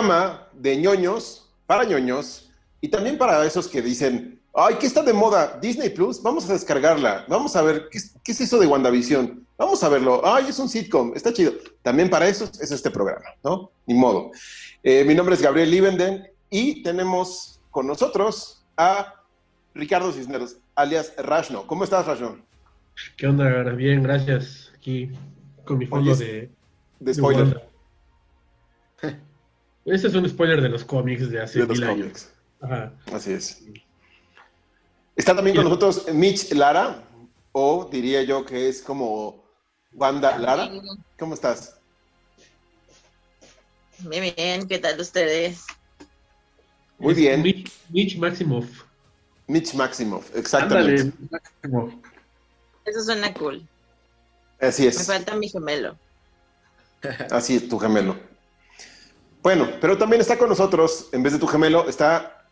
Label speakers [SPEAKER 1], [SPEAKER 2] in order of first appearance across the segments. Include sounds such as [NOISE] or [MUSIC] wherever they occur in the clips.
[SPEAKER 1] programa de ñoños, para ñoños, y también para esos que dicen, ay, ¿qué está de moda? Disney Plus, vamos a descargarla, vamos a ver, ¿qué, qué es eso de WandaVision? Vamos a verlo, ay, es un sitcom, está chido. También para eso es este programa, ¿no? Ni modo. Eh, mi nombre es Gabriel Liebenden y tenemos con nosotros a Ricardo Cisneros, alias Rashno. ¿Cómo estás, Rashno?
[SPEAKER 2] ¿Qué onda? Bien, gracias. Aquí con mi fondo
[SPEAKER 1] Oye,
[SPEAKER 2] de,
[SPEAKER 1] De spoiler.
[SPEAKER 2] Este es un spoiler de los cómics de hace
[SPEAKER 1] de los
[SPEAKER 2] mil años.
[SPEAKER 1] cómics.
[SPEAKER 2] Ajá.
[SPEAKER 1] Así es. Está también con nosotros Mitch Lara, o diría yo que es como Wanda Lara. ¿Cómo estás?
[SPEAKER 3] Muy bien, ¿qué tal ustedes?
[SPEAKER 1] Muy bien.
[SPEAKER 2] Mitch, Mitch Maximoff.
[SPEAKER 1] Mitch Maximoff, exactamente.
[SPEAKER 2] Ándale, Maximoff.
[SPEAKER 3] Eso suena cool.
[SPEAKER 1] Así
[SPEAKER 3] Me
[SPEAKER 1] es,
[SPEAKER 3] falta mi gemelo.
[SPEAKER 1] así es tu gemelo. Bueno, pero también está con nosotros, en vez de tu gemelo, está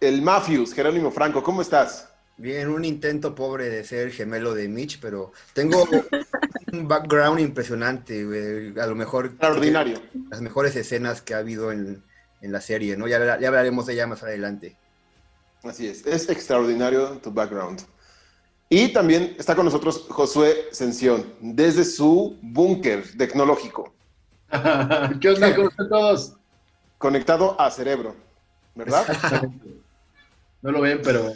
[SPEAKER 1] el Mafius, Jerónimo Franco. ¿Cómo estás?
[SPEAKER 4] Bien, un intento pobre de ser gemelo de Mitch, pero tengo [LAUGHS] un background impresionante, güey. A lo mejor
[SPEAKER 1] Extraordinario.
[SPEAKER 4] las mejores escenas que ha habido en, en la serie, ¿no? Ya, ya hablaremos de ella más adelante.
[SPEAKER 1] Así es, es extraordinario tu background. Y también está con nosotros Josué Sención, desde su búnker tecnológico. [LAUGHS]
[SPEAKER 5] ¿Qué onda? ¿Cómo están todos?
[SPEAKER 1] conectado a cerebro, ¿verdad?
[SPEAKER 5] No lo ven, pero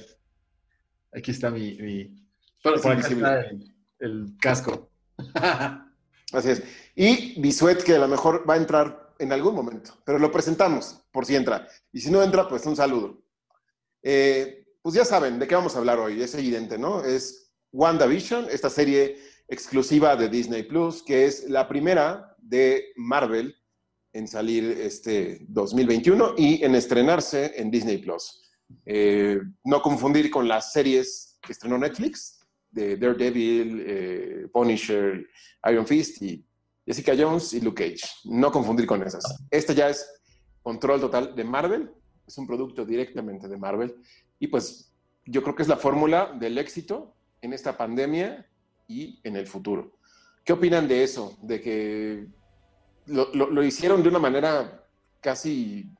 [SPEAKER 5] aquí está mi. mi... Por, por acá
[SPEAKER 1] invisible.
[SPEAKER 5] está el, el casco. [LAUGHS]
[SPEAKER 1] Así es. Y Bisuet, que a lo mejor va a entrar en algún momento, pero lo presentamos por si entra. Y si no entra, pues un saludo. Eh, pues ya saben de qué vamos a hablar hoy, es evidente, ¿no? Es WandaVision, esta serie exclusiva de Disney Plus, que es la primera de Marvel en salir este 2021 y en estrenarse en Disney Plus. Eh, no confundir con las series que estrenó Netflix, de Daredevil, eh, Punisher, Iron Fist y Jessica Jones y Luke Cage. No confundir con esas. Este ya es control total de Marvel, es un producto directamente de Marvel y pues yo creo que es la fórmula del éxito en esta pandemia y en el futuro. ¿Qué opinan de eso? De que lo, lo- hicieron de una manera casi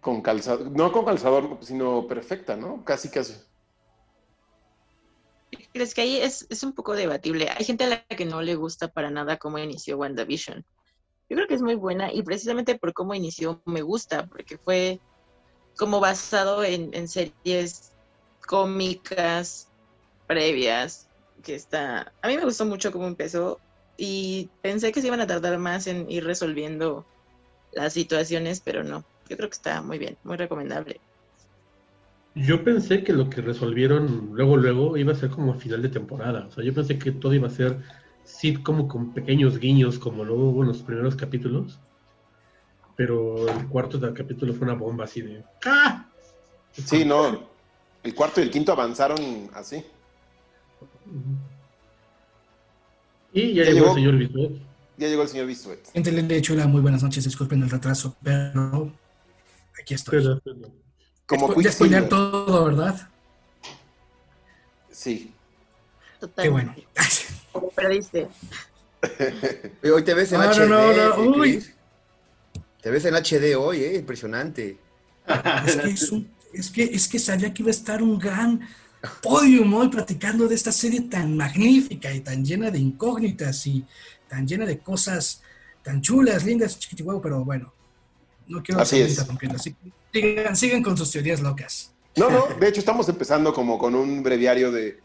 [SPEAKER 1] con calzador, no con calzador, sino perfecta, ¿no? Casi, casi.
[SPEAKER 3] ¿Crees que ahí es, es un poco debatible? Hay gente a la que no le gusta para nada cómo inició WandaVision. Yo creo que es muy buena y precisamente por cómo inició me gusta, porque fue como basado en series cómicas previas, que está... A mí me gustó mucho cómo empezó y pensé que se iban a tardar más en ir resolviendo las situaciones, pero no. Yo creo que está muy bien, muy recomendable.
[SPEAKER 2] Yo pensé que lo que resolvieron luego, luego iba a ser como final de temporada. O sea, yo pensé que todo iba a ser sitcom con pequeños guiños, como lo hubo en los primeros capítulos. Pero el cuarto del capítulo fue una bomba así de. ¡Ah!
[SPEAKER 1] Sí, no. El cuarto y el quinto avanzaron así.
[SPEAKER 2] Y ya,
[SPEAKER 1] Ya
[SPEAKER 2] llegó,
[SPEAKER 1] llegó.
[SPEAKER 2] el señor Bisuet.
[SPEAKER 1] Ya llegó el señor Bisuet.
[SPEAKER 6] Gente de Chula, muy buenas noches, disculpen el retraso, pero aquí estoy.
[SPEAKER 2] Pero- pero-
[SPEAKER 1] Como
[SPEAKER 6] Spo- ya spoilear
[SPEAKER 1] Quicksilver.
[SPEAKER 6] todo, ¿verdad?
[SPEAKER 1] Sí.
[SPEAKER 6] Qué bueno. [LAUGHS]
[SPEAKER 3] Como perdiste.
[SPEAKER 4] Hoy te ves en
[SPEAKER 6] No, no,
[SPEAKER 4] HD.
[SPEAKER 6] no, no,
[SPEAKER 4] eh,
[SPEAKER 6] uy.
[SPEAKER 4] Te ves en HD hoy, ¿eh? Impresionante.
[SPEAKER 6] Es que, es, un- es, que, es que sabía que iba a estar un gran podium hoy platicando de esta serie tan magnífica y tan llena de incógnitas y tan llena de cosas tan chulas, lindas, chiquitihuevo, pero bueno, no quiero
[SPEAKER 1] Así
[SPEAKER 6] seguir
[SPEAKER 1] es.
[SPEAKER 6] así que sigan, sigan con sus teorías locas.
[SPEAKER 1] No, no, de hecho estamos empezando como con un breviario de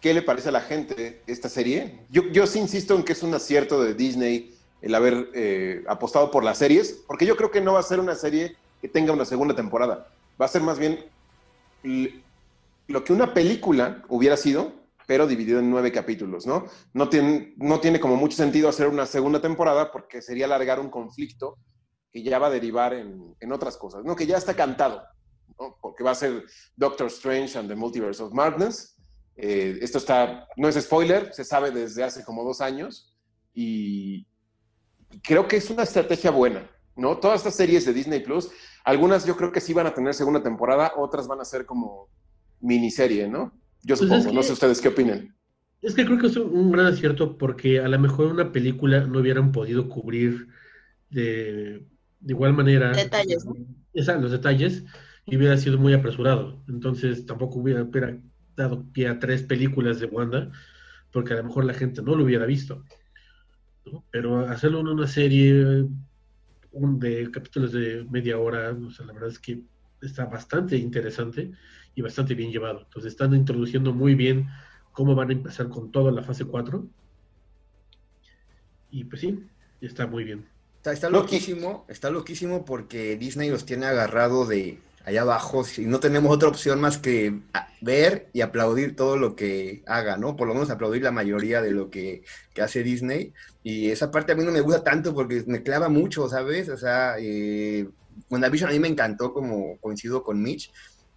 [SPEAKER 1] qué le parece a la gente esta serie. Yo, yo sí insisto en que es un acierto de Disney el haber eh, apostado por las series, porque yo creo que no va a ser una serie que tenga una segunda temporada. Va a ser más bien lo que una película hubiera sido, pero dividido en nueve capítulos, ¿no? No tiene, no tiene como mucho sentido hacer una segunda temporada porque sería alargar un conflicto que ya va a derivar en, en otras cosas, ¿no? Que ya está cantado, ¿no? Porque va a ser Doctor Strange and the Multiverse of Madness. Eh, esto está, no es spoiler, se sabe desde hace como dos años y, creo que es una estrategia buena, ¿no? Todas estas series de Disney Plus, algunas yo creo que sí van a tener segunda temporada, otras van a ser como miniserie, ¿no? Yo
[SPEAKER 2] Pues
[SPEAKER 1] supongo,
[SPEAKER 2] es que-
[SPEAKER 1] no sé ustedes qué opinen.
[SPEAKER 2] Es que creo que es un, un gran acierto porque a lo mejor una película no hubieran podido cubrir de, de igual manera
[SPEAKER 3] Detalles, ¿no?
[SPEAKER 2] esa- los detalles y hubiera sido muy apresurado. Entonces tampoco hubiera, hubiera dado pie a tres películas de Wanda porque a lo mejor la gente no lo hubiera visto. ¿no? Pero hacerlo en una serie un de capítulos de media hora, o sea, la verdad es que está bastante interesante y bastante bien llevado. Entonces están introduciendo muy bien cómo van a empezar con toda la fase 4. Y pues sí, está muy bien.
[SPEAKER 4] Está, está loquísimo, está loquísimo porque Disney los tiene agarrado de allá abajo y no tenemos otra opción más que ver y aplaudir todo lo que haga, ¿no? Por lo menos aplaudir la mayoría de lo que, que hace Disney. Y esa parte a mí no me gusta tanto porque me clava mucho, ¿sabes? O sea, eh, WandaVision a mí me encantó, como coincido con Mitch.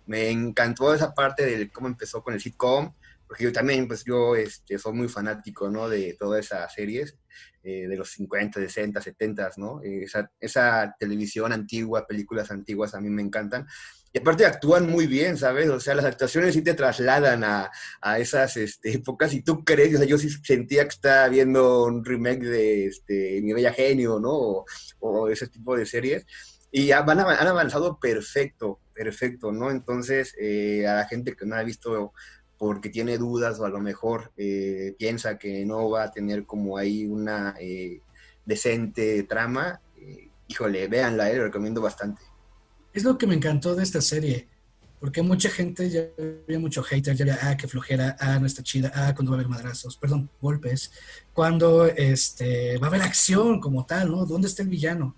[SPEAKER 4] Me encantó esa parte de cómo empezó con el sitcom, porque yo también, pues yo este, soy muy fanático, ¿no? De todas esas series eh, de los 50, 60, 70, ¿no? Eh, esa, esa televisión antigua, películas antiguas a mí me encantan. Y aparte actúan muy bien, ¿sabes? O sea, las actuaciones sí te trasladan a, a esas este, épocas y tú crees, o yo sí sentía que estaba viendo un remake de este, Mi Bella Genio, ¿no? O ese tipo de series. Y van, han avanzado perfecto, perfecto, ¿no? Entonces, eh, a la gente que no ha visto porque tiene dudas o a lo mejor eh, piensa que no va a tener como ahí una eh, decente trama, eh, híjole, véanla, lo recomiendo bastante.
[SPEAKER 6] Es lo que me encantó de esta serie, porque mucha gente ya había mucho hater, ya había, ah, qué flojera, ah, no está chida, ah, cuando va a haber madrazos, perdón, golpes, cuando este, va a haber acción como tal, ¿no? ¿Dónde está el villano?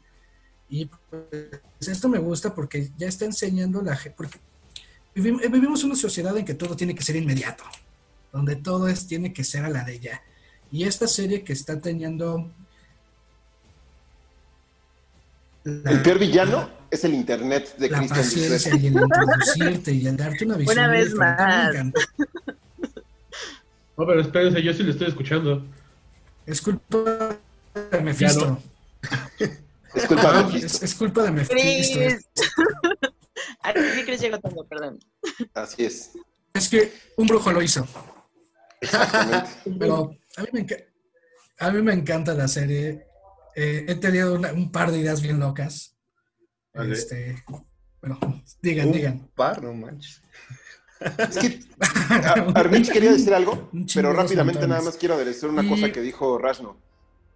[SPEAKER 6] Y pues esto me gusta porque ya está enseñando la gente, porque eh, vivimos una sociedad en que todo tiene que ser inmediato, donde todo es, tiene que ser a la de ya. Y esta serie que está teniendo... la-
[SPEAKER 1] El peor villano es el internet de
[SPEAKER 6] la
[SPEAKER 1] Christian
[SPEAKER 6] paciencia
[SPEAKER 1] Ducret.
[SPEAKER 6] y el introducirte y el darte una visión.
[SPEAKER 3] Una vez más.
[SPEAKER 2] No, pero espérense, yo sí lo estoy escuchando.
[SPEAKER 6] Es culpa de Mephisto. [LAUGHS]
[SPEAKER 1] Es culpa de
[SPEAKER 6] Es,
[SPEAKER 1] Mephisto.
[SPEAKER 6] es culpa de Mephisto.
[SPEAKER 3] Aquí [LAUGHS] sí, Chris llegó tarde, perdón.
[SPEAKER 1] Así es.
[SPEAKER 6] Es que un brujo lo hizo.
[SPEAKER 1] Exactamente. [LAUGHS]
[SPEAKER 6] Pero a mí me, enca- a mí me encanta la serie. Eh, he tenido una- un par de ideas bien locas.
[SPEAKER 5] Vale.
[SPEAKER 6] Este, bueno, digan,
[SPEAKER 4] Un
[SPEAKER 6] digan.
[SPEAKER 4] par, no manches.
[SPEAKER 1] Es que [LAUGHS] Arminch quería decir algo,
[SPEAKER 6] Un
[SPEAKER 1] pero rápidamente
[SPEAKER 6] montones.
[SPEAKER 1] nada más quiero decir una
[SPEAKER 6] Y-
[SPEAKER 1] cosa que dijo Rashno.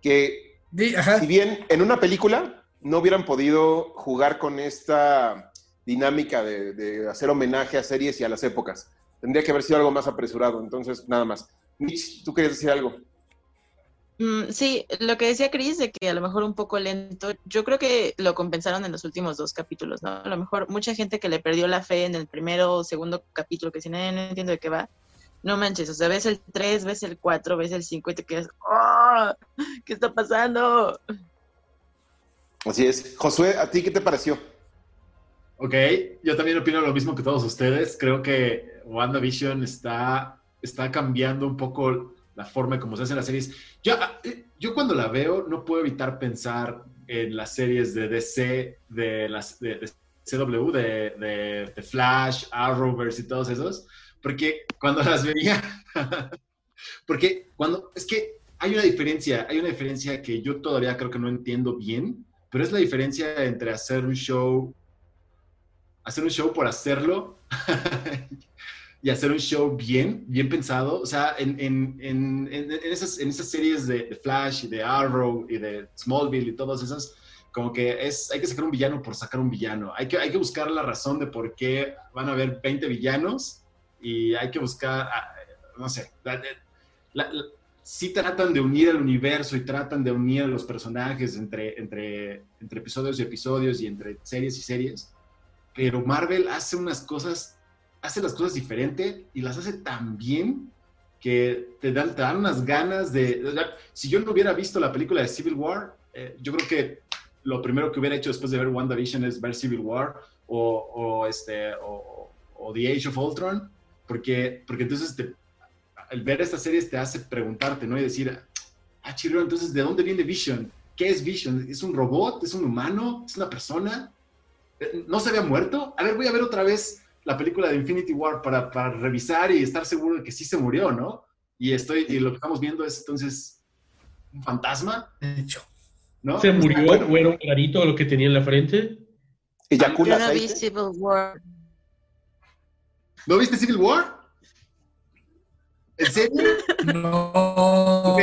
[SPEAKER 1] Que
[SPEAKER 6] Di- ajá,
[SPEAKER 1] si bien en una película no hubieran podido jugar con esta dinámica de, de hacer homenaje a series y a las épocas, tendría que haber sido algo más apresurado. Entonces, nada más. Mitch, ¿tú querías decir algo?
[SPEAKER 3] Mm, sí, lo que decía Chris de que a lo mejor un poco lento, yo creo que lo compensaron en los últimos dos capítulos, ¿no? A lo mejor mucha gente que le perdió la fe en el primero o segundo capítulo, que si no, no entiendo de qué va, no manches, o sea, ves el 3, ves el 4, ves el 5 y te quedas, ¡oh! ¿Qué está pasando?
[SPEAKER 1] Así es. Josué, ¿a ti qué te pareció?
[SPEAKER 5] Ok, yo también opino lo mismo que todos ustedes. Creo que WandaVision está, está cambiando un poco la forma en cómo se hacen las series. Yo, yo cuando la veo no puedo evitar pensar en las series de DC, de las de, de CW, de, de- de Flash, Arrowverse y todos esos, porque cuando las veía, [LAUGHS] porque cuando, es que hay una diferencia, hay una diferencia que yo todavía creo que no entiendo bien, pero es la diferencia entre hacer un show hacer un show por hacerlo [LAUGHS] y hacer un show bien, bien pensado. O sea, en, en, en, en- esas, esas series de, de Flash y de Arrow y de Smallville y todas esas, como que es, hay que sacar un villano por sacar un villano. Hay que, hay que buscar la razón de por qué van a haber 20 villanos y hay que buscar, ah, no sé, la- la- la- sí tratan de unir el universo y tratan de unir a los personajes entre, entre, entre episodios y episodios y entre series y series pero Marvel hace unas cosas, hace las cosas diferente y las hace tan bien que te dan, te dan unas ganas de... o sea, si yo no hubiera visto la película de Civil War, eh, yo creo que lo primero que hubiera hecho después de ver WandaVision es ver Civil War o, o este, o, o The Age of Ultron, porque, porque entonces te, el ver estas series te hace preguntarte, ¿no? Y decir, ah, chilo, entonces, ¿de dónde viene Vision? ¿Qué es Vision? ¿Es un robot? ¿Es un humano? ¿Es una persona? Eh, ¿No se había muerto? A ver, voy a ver otra vez la película de Infinity War para, para revisar y estar seguro de que sí se murió, ¿no? y estoy y lo que estamos viendo es entonces un fantasma,
[SPEAKER 6] De hecho.
[SPEAKER 5] ¿no?
[SPEAKER 2] Se murió, o era un clarito lo que tenía en la frente.
[SPEAKER 1] Eyacula
[SPEAKER 3] Yo no vi
[SPEAKER 1] aceite.
[SPEAKER 3] Civil War.
[SPEAKER 5] ¿No viste Civil War? ¿En serio?
[SPEAKER 6] No.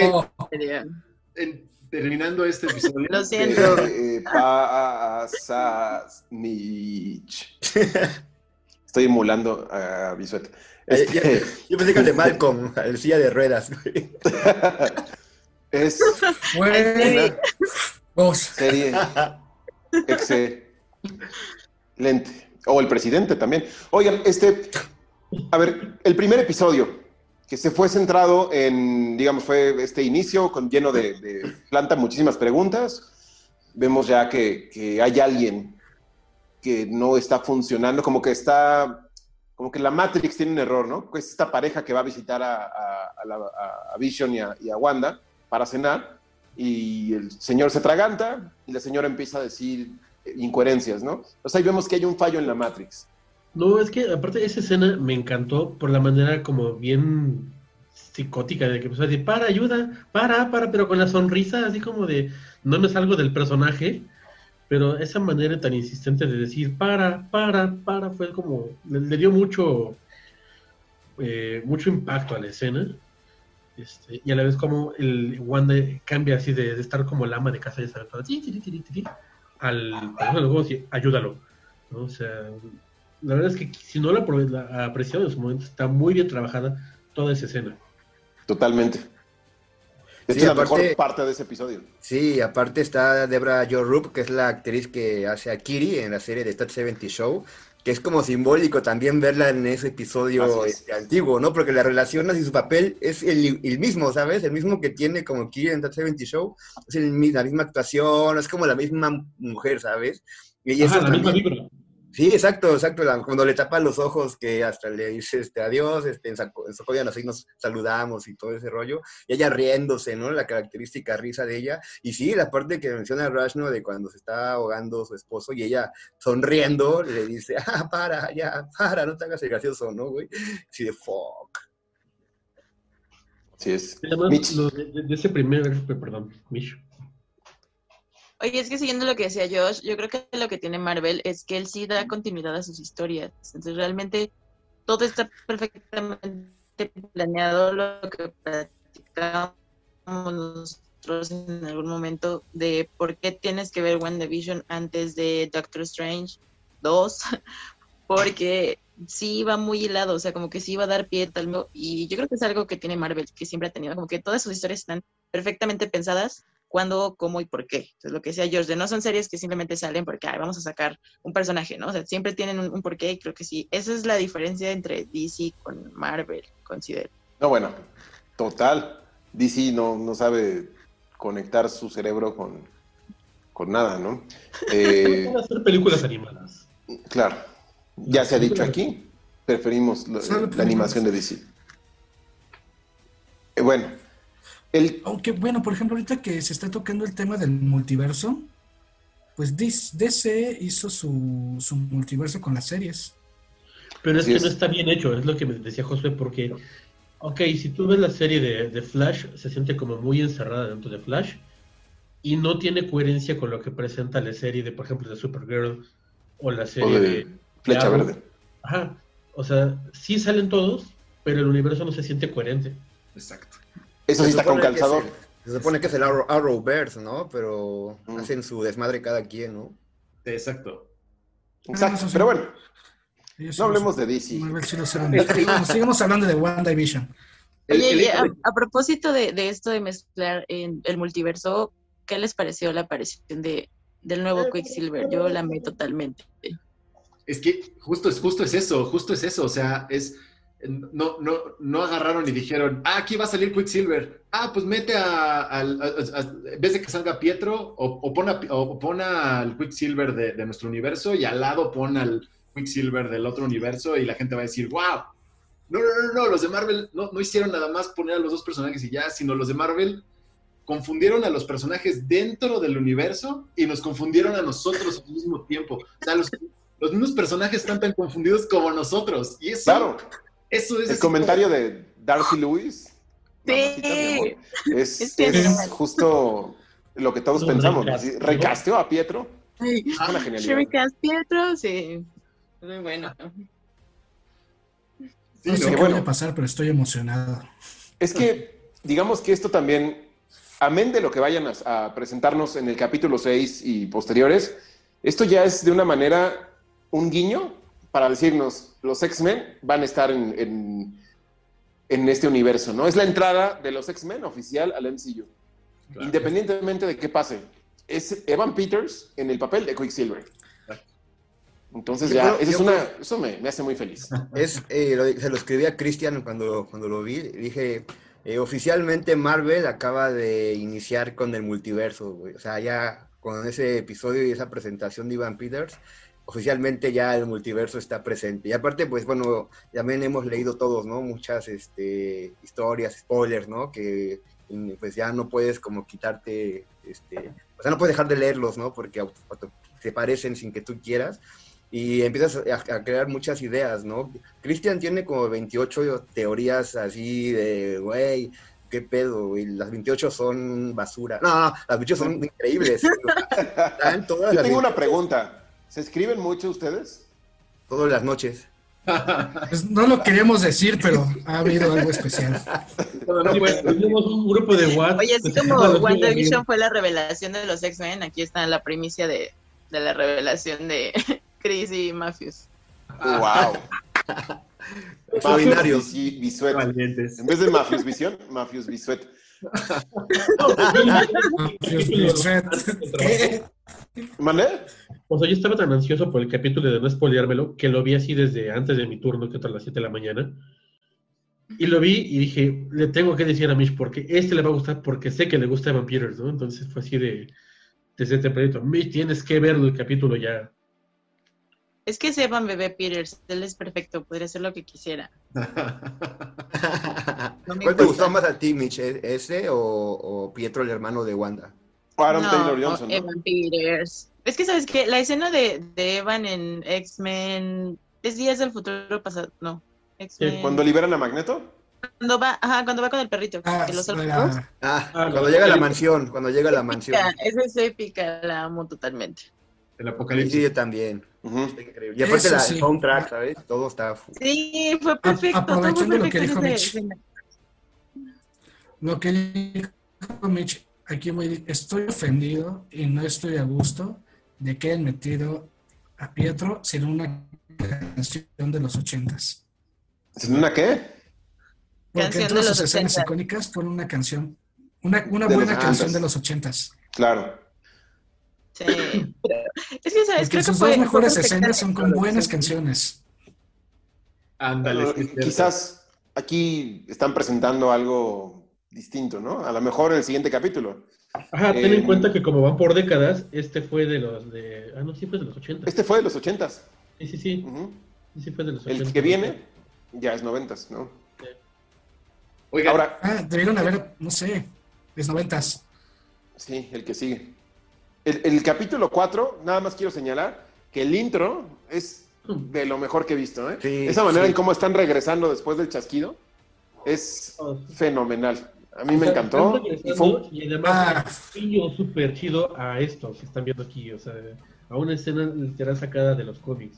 [SPEAKER 5] En- terminando este episodio.
[SPEAKER 3] Lo siento.
[SPEAKER 1] Eh, Pasasnich. Estoy emulando a Bisuet.
[SPEAKER 4] Eh,
[SPEAKER 1] Este,
[SPEAKER 4] Yo pensé que el de Malcolm, el silla de ruedas. güey. [LAUGHS]
[SPEAKER 1] es
[SPEAKER 6] Bueno, vos.
[SPEAKER 1] serie excelente. O el presidente también. Oigan, este, a ver, el primer episodio que se fue centrado en, digamos, fue este inicio con lleno de, de planta muchísimas preguntas. Vemos ya que, hay alguien que no está funcionando, como que está, como que la Matrix tiene un error, ¿no? Pues esta pareja que va a visitar a, la- Vision y a, Wanda para cenar, y el señor se traganta y la señora empieza a decir incoherencias, ¿no? O ahí vemos que hay un fallo en la Matrix.
[SPEAKER 2] No, es que aparte esa escena me encantó por la manera como bien psicótica de que empezó a decir, para, ayuda, para, para, pero con la sonrisa así como de, no me salgo del personaje, pero esa manera tan insistente de decir, para, para, para, fue como, le, dio mucho, eh, mucho impacto a la escena. Este, y a la vez como el Wanda cambia así de, estar como el ama de casa, ya sabes, ti, al ayúdalo. O sea, la verdad es que si no la, la apreciado en su momento, está muy bien trabajada toda esa escena.
[SPEAKER 1] Totalmente. Esta
[SPEAKER 4] Sí,
[SPEAKER 1] es la
[SPEAKER 4] aparte-
[SPEAKER 1] mejor parte de ese episodio.
[SPEAKER 4] Sí, aparte está Debra Jo Rupp, que es la actriz que hace a Kiri en la serie de Stat 70 Show, que es como simbólico también verla en ese episodio
[SPEAKER 1] es.
[SPEAKER 4] este, antiguo, ¿no? Porque la relación y su papel es el, el mismo, ¿sabes? El mismo que tiene como Kiri en Stat 70 Show, es el la misma actuación, es como la misma mujer, ¿sabes? Y
[SPEAKER 2] Ajá, la misma
[SPEAKER 4] también-
[SPEAKER 2] vibra.
[SPEAKER 4] Sí, exacto, exacto. cuando le tapa los ojos, que hasta le dice este, adiós, este, en, Sokovia así nos saludamos y todo ese rollo. Y ella riéndose, ¿no? La característica risa de ella. Y sí, la parte que menciona Rush, ¿no? De cuando se está ahogando su esposo y ella sonriendo le dice, [LAUGHS] ah, para, ya, para, no te hagas el gracioso, ¿no, güey? Sí, de fuck.
[SPEAKER 1] Sí es.
[SPEAKER 2] Además,
[SPEAKER 1] Mitch.
[SPEAKER 2] lo de, de- de ese primer, perdón, Mish.
[SPEAKER 3] Oye, es que siguiendo lo que decía Josh, yo creo que lo que tiene Marvel es que él sí da continuidad a sus historias. Entonces, realmente todo está perfectamente planeado, lo que platicamos nosotros en algún momento de por qué tienes que ver WandaVision antes de Doctor Strange 2, [LAUGHS] porque sí va muy hilado, o sea, como que sí va a dar pie tal y yo creo que es algo que tiene Marvel, que siempre ha tenido, como que todas sus historias están perfectamente pensadas cuándo, cómo y por qué. Entonces, lo que decía George, no son series que simplemente salen porque "Ay, vamos a sacar un personaje, ¿no? O sea, siempre tienen un, un porqué y creo que sí. Esa es la diferencia entre DC con Marvel, considero.
[SPEAKER 1] No, bueno, total. DC no, no sabe conectar su cerebro con, con nada, ¿no? Eh,
[SPEAKER 2] hacer películas animadas.
[SPEAKER 1] claro, ya se ha dicho aquí, preferimos la animación de DC. Eh, bueno, el,
[SPEAKER 6] Aunque, bueno, por ejemplo, ahorita que se está tocando el tema del multiverso, pues DC hizo su, su multiverso con las series.
[SPEAKER 2] Pero es
[SPEAKER 1] Así
[SPEAKER 2] que
[SPEAKER 1] es.
[SPEAKER 2] no está bien hecho, es lo que me decía Josué, porque, ok, si tú ves la serie de, de Flash, se siente como muy encerrada dentro de Flash y no tiene coherencia con lo que presenta la serie de, por ejemplo, de Supergirl o la
[SPEAKER 1] o
[SPEAKER 2] serie
[SPEAKER 1] de
[SPEAKER 2] de...
[SPEAKER 1] Flecha. Verde.
[SPEAKER 2] Ajá, o sea, sí salen todos, pero el universo no se siente coherente.
[SPEAKER 5] Exacto.
[SPEAKER 1] Eso sí está con calzador.
[SPEAKER 4] el- Se supone que es el Arrow, Arrowverse, ¿no? Pero
[SPEAKER 1] Mm.
[SPEAKER 4] hacen su desmadre cada quien, ¿no?
[SPEAKER 5] Exacto.
[SPEAKER 1] Exacto,
[SPEAKER 6] eso sí.
[SPEAKER 1] pero bueno,
[SPEAKER 6] Ellos
[SPEAKER 1] no hablemos de. DC.
[SPEAKER 6] Sigamos, sigamos hablando de WandaVision.
[SPEAKER 3] Oye, y a propósito de, de esto de mezclar en el multiverso, ¿qué les pareció la aparición de, del nuevo Quicksilver? Yo la amé totalmente.
[SPEAKER 5] Es que justo es, justo es eso, justo es eso. O sea, es. No, no, no agarraron y dijeron, ah, aquí va a salir Quicksilver. Ah, pues mete a, a- a- a- en vez de que salga Pietro, o, o pon, a- o pon al Quicksilver de, de nuestro universo y al lado pon al Quicksilver del otro universo y la gente va a decir, wow. No, no, no, no, los de Marvel no, no hicieron nada más poner a los dos personajes y ya, sino los de Marvel confundieron a los personajes dentro del universo y nos confundieron a nosotros al mismo tiempo. O sea, los, los mismos personajes están tan confundidos como nosotros. Y eso,
[SPEAKER 1] Claro,
[SPEAKER 5] eso es
[SPEAKER 1] el comentario de Darcy Lewis amor. Es,
[SPEAKER 3] Es que-
[SPEAKER 1] es justo lo que todos
[SPEAKER 2] Lo
[SPEAKER 1] pensamos.
[SPEAKER 2] recasteó.
[SPEAKER 1] así, Recasteó a Pietro. Una genialidad.
[SPEAKER 3] Shuriken Pietro, sí. Muy bueno.
[SPEAKER 5] Sí,
[SPEAKER 6] No sé
[SPEAKER 5] ¿no?
[SPEAKER 6] qué
[SPEAKER 1] bueno.
[SPEAKER 6] a pasar, pero estoy emocionado.
[SPEAKER 1] Es que, digamos que esto también, amén de lo que vayan a, a presentarnos en el capítulo 6 y posteriores, esto ya es de una manera un guiño para decirnos, los X-Men van a estar en, en- en este universo, ¿no? Es la entrada de los X-Men oficial al MCU,
[SPEAKER 5] Claro.
[SPEAKER 1] independientemente de qué pase. Es Evan Peters en el papel de Quicksilver. Entonces
[SPEAKER 4] Yo
[SPEAKER 1] ya,
[SPEAKER 4] creo-
[SPEAKER 1] eso, es una,
[SPEAKER 4] creo-
[SPEAKER 1] eso me, me hace muy feliz.
[SPEAKER 4] Es, eh, lo- se lo escribí a Cristian cuando, cuando lo vi. Dije, eh, oficialmente Marvel acaba de iniciar con el multiverso, güey. O sea, ya con ese episodio y esa presentación de Ivan Peters, oficialmente ya el multiverso está presente. Y aparte, pues bueno, también hemos leído todos, ¿no? Muchas este, historias, spoilers, ¿no? Que pues ya no puedes como quitarte, este, o sea, no puedes dejar de leerlos, ¿no? Porque auto- auto- se parecen sin que tú quieras y empiezas a, a crear muchas ideas, ¿no? Christian tiene como 28 teorías así de, güey, qué pedo, güey, las 28 son basura. No, no, las 28 son [LAUGHS] increíbles. Todas
[SPEAKER 1] Yo tengo una pregunta. ¿Se escriben mucho ustedes?
[SPEAKER 4] todas las noches.
[SPEAKER 6] Pues no lo queríamos decir, pero ha habido algo especial.
[SPEAKER 2] Sí,
[SPEAKER 5] pues,
[SPEAKER 2] tenemos un grupo de WhatsApp.
[SPEAKER 3] Oye, así como WandaVision fue la revelación de los X-Men, aquí está la primicia de, de la revelación de [LAUGHS] Chris y Matthews.
[SPEAKER 1] ¡Wow!
[SPEAKER 4] Extraordinarios.
[SPEAKER 1] Mafios Bisuet. En vez de Mafios Visión, Mafios Bisuet. [LAUGHS] ¿Mané?
[SPEAKER 2] O sea, yo estaba tan ansioso por el capítulo de no spoileármelo que lo vi así desde antes de mi turno, que era a las 7 de la mañana. Y lo vi y dije, le tengo que decir a Mish porque este le va a gustar porque sé que le gusta Evan Peters, ¿no? Entonces fue así de, desde tempranito, Mish, tienes que verlo el capítulo ya.
[SPEAKER 3] Es que sepan bebé Peters, él es perfecto, podría hacer lo que quisiera. [LAUGHS] No
[SPEAKER 4] ¿Cuál te gustó más a ti, Mitch? ¿E- ¿Ese o, o Pietro, el hermano de Wanda?
[SPEAKER 1] Aaron
[SPEAKER 3] No,
[SPEAKER 1] Taylor Johnson. ¿no?
[SPEAKER 3] Evan Peters. Es que, ¿sabes qué? La escena de, de Evan en X-Men es Días del Futuro pasado, no.
[SPEAKER 1] Cuando liberan a Magneto.
[SPEAKER 3] Cuando va, ajá, cuando va con el perrito,
[SPEAKER 6] Ah,
[SPEAKER 3] que.
[SPEAKER 4] Ah,
[SPEAKER 2] Ah,
[SPEAKER 4] cuando llega a la mansión, cuando llega a la mansión.
[SPEAKER 3] Esa es épica, la amo totalmente.
[SPEAKER 5] El
[SPEAKER 4] Sí,
[SPEAKER 5] apocalipsis.
[SPEAKER 4] yo también.
[SPEAKER 1] Ujú.
[SPEAKER 4] Está increíble. Y aparte
[SPEAKER 6] Eso
[SPEAKER 4] la
[SPEAKER 6] sí.
[SPEAKER 4] soundtrack, ¿sabes? Todo está...
[SPEAKER 3] Sí, fue perfecto. todo fue
[SPEAKER 6] aprovechando lo que dijo Mitch. Lo que dijo Mitch, aquí voy, estoy ofendido y no estoy a gusto de que hayan metido a Pietro sin una canción de los ochentas.
[SPEAKER 1] ¿En una qué?
[SPEAKER 6] Porque
[SPEAKER 3] Canción
[SPEAKER 6] todas
[SPEAKER 3] los
[SPEAKER 6] sus escenas
[SPEAKER 3] 80.
[SPEAKER 6] icónicas fueron una canción, una, buena canción
[SPEAKER 1] 80s.
[SPEAKER 6] de los ochentas.
[SPEAKER 1] Claro.
[SPEAKER 3] Sí. [COUGHS] Es que, ¿sabes? Creo que
[SPEAKER 6] sus
[SPEAKER 3] fue,
[SPEAKER 6] dos mejores escenas son con buenas canciones.
[SPEAKER 5] Ándale,
[SPEAKER 1] Eh,
[SPEAKER 5] es.
[SPEAKER 1] Quizás aquí están presentando algo distinto, ¿no? A lo mejor en el siguiente capítulo.
[SPEAKER 2] Ajá, ten
[SPEAKER 1] Eh,
[SPEAKER 2] en cuenta que como van por décadas, este fue de los de... Ah, no, sí fue de los 80.
[SPEAKER 1] Este fue de los ochentas.
[SPEAKER 2] Sí, sí, sí, sí, sí fue de los 80.
[SPEAKER 1] El que viene ya es noventas, ¿no?
[SPEAKER 5] Oigan,
[SPEAKER 1] Ahora,
[SPEAKER 6] Ah, debieron haber, no sé, los noventas.
[SPEAKER 1] sí, el que sigue. El, el capítulo 4, nada más quiero señalar que el intro es de lo mejor que he visto, ¿eh?
[SPEAKER 4] Sí,
[SPEAKER 1] Esa manera
[SPEAKER 4] sí.
[SPEAKER 1] en cómo están regresando después del chasquido es fenomenal. A mí
[SPEAKER 2] O
[SPEAKER 1] me
[SPEAKER 2] sea,
[SPEAKER 1] encantó.
[SPEAKER 2] están
[SPEAKER 1] Y
[SPEAKER 2] regresando
[SPEAKER 1] fue
[SPEAKER 2] Y además,
[SPEAKER 6] Ah.
[SPEAKER 2] un súper chido a esto que están viendo aquí, o sea, a una escena literal sacada de los cómics.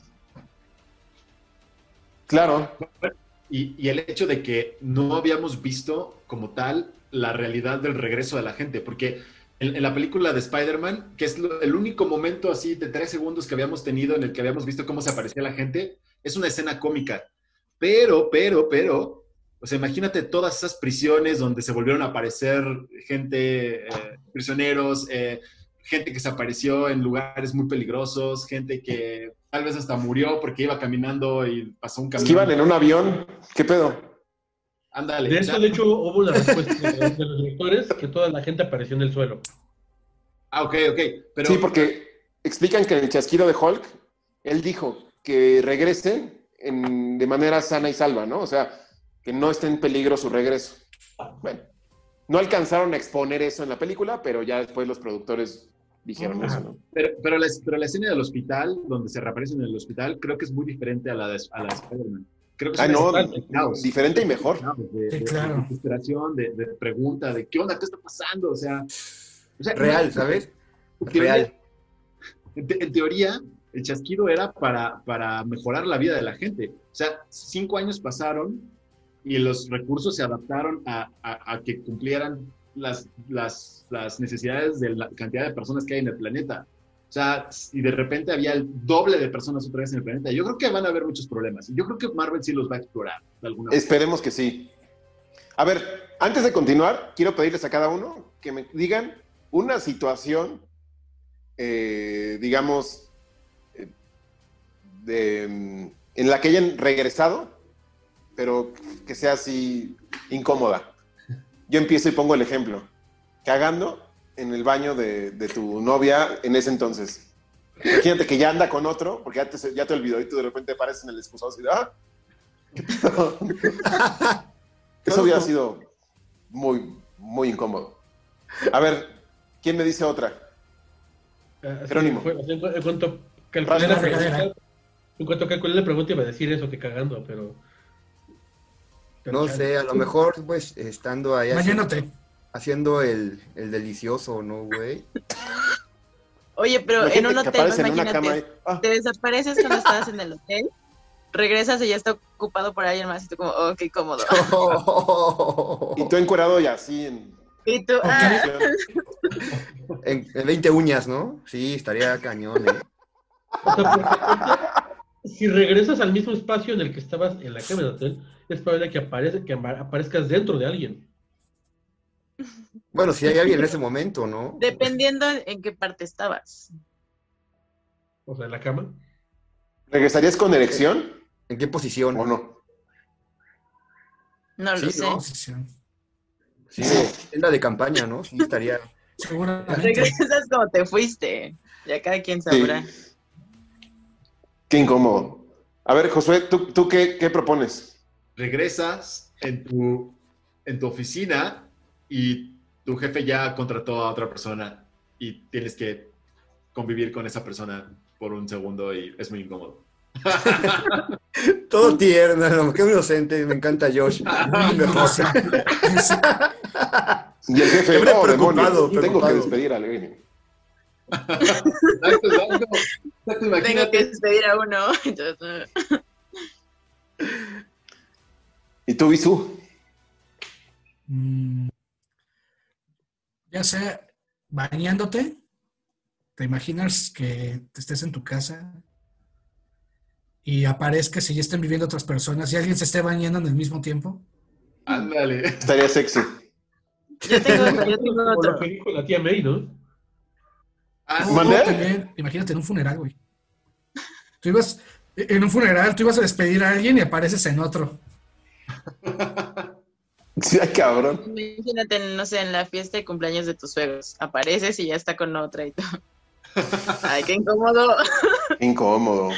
[SPEAKER 1] Claro,
[SPEAKER 5] y, y el hecho de que no habíamos visto como tal la realidad del regreso de la gente, porque en, la película de Spider-Man, que es el único momento así de tres segundos que habíamos tenido en el que habíamos visto cómo se aparecía la gente, es una escena cómica. Pero, pero, pero, o sea, imagínate todas esas prisiones donde se volvieron a aparecer gente, eh, prisioneros, eh, gente que se apareció en lugares muy peligrosos, gente que tal vez hasta murió porque iba caminando y pasó un camión.
[SPEAKER 1] iban en un avión. ¿Qué pedo?
[SPEAKER 5] Ándale.
[SPEAKER 2] De eso, de hecho, hubo una respuesta de, de los directores que toda la gente apareció en el suelo.
[SPEAKER 5] Ah, ok, ok. Pero,
[SPEAKER 1] Sí, porque explican que en el chasquido de Hulk, él dijo que regrese en- de manera sana y salva, ¿no? O sea, que no esté en peligro su regreso. Bueno, no alcanzaron a exponer eso en la película, pero ya después los productores dijeron
[SPEAKER 2] Ajá.
[SPEAKER 1] eso, ¿no?
[SPEAKER 5] pero, pero la, pero la escena del hospital, donde se reaparecen en el hospital, creo que es muy diferente a la de, a la de Spider-Man. Creo que
[SPEAKER 1] Ah,
[SPEAKER 5] es
[SPEAKER 1] no,
[SPEAKER 5] caos.
[SPEAKER 1] diferente y mejor.
[SPEAKER 5] De,
[SPEAKER 6] Sí,
[SPEAKER 5] de-
[SPEAKER 6] claro.
[SPEAKER 5] de desesperación, de, de pregunta, de qué onda, qué está pasando, o sea, o sea,
[SPEAKER 4] Real, ¿sabes? Real.
[SPEAKER 5] En, te- en teoría, el chasquido era para, para mejorar la vida de la gente. O sea, cinco años pasaron y los recursos se adaptaron a, a- a que cumplieran las, las, las necesidades de la cantidad de personas que hay en el planeta. O sea, y de repente había el doble de personas otra vez en el planeta. Yo creo que van a haber muchos problemas. Yo creo que Marvel sí los va a explorar de alguna.
[SPEAKER 1] Esperemos que sí. A ver, antes de continuar, quiero pedirles a cada uno que me digan una situación, eh, digamos, eh, de, mm, en la que hayan regresado, pero que sea así incómoda. Yo empiezo y pongo el ejemplo. Cagando en el baño de, de tu novia en ese entonces. Imagínate que ya anda con otro, porque ya te, ya te olvidó y tú de repente apareces en el excusado y de, ¡ah! ¿Qué pedo?". [LAUGHS] Eso hubiera sido muy, muy incómodo. A ver, ¿quién me dice otra?
[SPEAKER 2] Sí,
[SPEAKER 1] Jerónimo.
[SPEAKER 2] en, cu- en cuanto calculé la pregunta, en cuanto calculé la pregunta iba a decir eso que cagando, pero... pero
[SPEAKER 4] No
[SPEAKER 2] chale.
[SPEAKER 4] sé, a lo mejor, pues, estando ahí haciendo,
[SPEAKER 6] Bañándote.
[SPEAKER 4] Haciendo el, el delicioso, ¿no, güey?
[SPEAKER 3] Oye, pero en un hotel,
[SPEAKER 1] aparece en una
[SPEAKER 3] imagínate,
[SPEAKER 1] cama y- ah,
[SPEAKER 3] te desapareces cuando estabas en el hotel, regresas y ya está ocupado por alguien más y tú como, oh, qué cómodo. [LAUGHS]
[SPEAKER 1] y tú encuerado y así en...
[SPEAKER 3] Y tú, ah,
[SPEAKER 4] en, en 20 uñas, ¿no? Sí, estaría cañón, ¿eh?
[SPEAKER 2] O sea, porque si regresas al mismo espacio en el que estabas en la cama del hotel, es probable que, aparece, que aparezcas dentro de alguien.
[SPEAKER 4] Bueno, si hay [LAUGHS] alguien en ese momento, ¿no?
[SPEAKER 3] dependiendo en qué parte estabas.
[SPEAKER 2] O sea, en la cama.
[SPEAKER 1] ¿Regresarías con erección
[SPEAKER 4] ¿En qué posición?
[SPEAKER 1] o no?
[SPEAKER 3] No lo
[SPEAKER 4] Sí,
[SPEAKER 3] sé.
[SPEAKER 4] ¿no? Sí, en la de campaña, ¿no? Sí, estaría. [LAUGHS]
[SPEAKER 6] Seguramente.
[SPEAKER 3] Regresas como te fuiste. Ya cada quien
[SPEAKER 1] Sí.
[SPEAKER 3] sabrá.
[SPEAKER 1] Qué incómodo. A ver, Josué, ¿tú, tú qué, qué propones?
[SPEAKER 5] regresas en tu, en tu oficina y tu jefe ya contrató a otra persona y tienes que convivir con esa persona por un segundo y es muy incómodo. [LAUGHS]
[SPEAKER 4] Todo tierno, qué inocente, me encanta Josh. [LAUGHS] [LAUGHS]
[SPEAKER 1] Y el jefe, oh,
[SPEAKER 4] preocupado,
[SPEAKER 1] demonios, tengo que
[SPEAKER 4] preocupado.
[SPEAKER 1] despedir a alguien.
[SPEAKER 3] Tengo que despedir a uno.
[SPEAKER 1] ¿Y tú, Bisu?
[SPEAKER 6] Mm, ya sea bañándote, te imaginas que te estés en tu casa y aparezcas y ya estén viviendo otras personas y alguien se esté bañando en el mismo tiempo.
[SPEAKER 5] Ándale.
[SPEAKER 1] Estaría sexy.
[SPEAKER 3] yo tengo, yo otro.
[SPEAKER 2] tía May, ¿no?
[SPEAKER 5] Ah,
[SPEAKER 6] imagínate en un funeral, güey. Tú ibas, en un funeral, tú ibas a despedir a alguien y apareces en otro. [LAUGHS]
[SPEAKER 1] Sí, cabrón.
[SPEAKER 3] Imagínate, no sé, en la fiesta de cumpleaños de tus suegros. Apareces y ya está con otra y todo. [LAUGHS] Ay, qué incómodo.
[SPEAKER 1] Incómodo.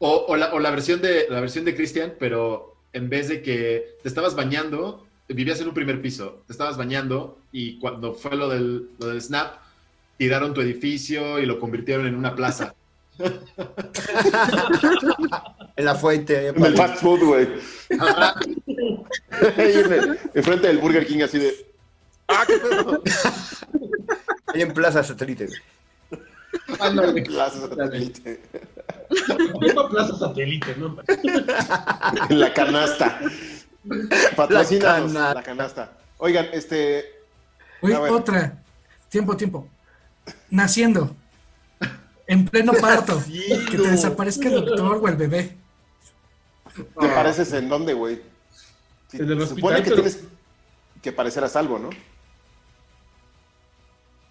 [SPEAKER 5] O, o la, o la versión de la versión de Christian, pero en vez de que te estabas bañando, vivías en un primer piso, te estabas bañando y cuando fue lo del, lo del snap, tiraron tu edificio y lo convirtieron en una plaza. [LAUGHS]
[SPEAKER 4] En la fuente.
[SPEAKER 1] En el fast food, güey. [LAUGHS] Enfrente del Burger King, así de. ¡Ah, qué pedo!
[SPEAKER 4] Ahí en Plaza Satélite.
[SPEAKER 1] Plaza satélite.
[SPEAKER 2] Plaza satélite, ¿no?
[SPEAKER 1] En la canasta. Patrocínanos
[SPEAKER 4] La
[SPEAKER 1] la canasta. Oigan, este. Ver.
[SPEAKER 6] otra. Tiempo, tiempo. Naciendo. En pleno parto. Que te desaparezca el doctor o el bebé.
[SPEAKER 1] ¿Te pareces en dónde, güey? Sí,
[SPEAKER 2] En el
[SPEAKER 1] se supone que
[SPEAKER 2] pero-
[SPEAKER 1] tienes que parecer a salvo, ¿no?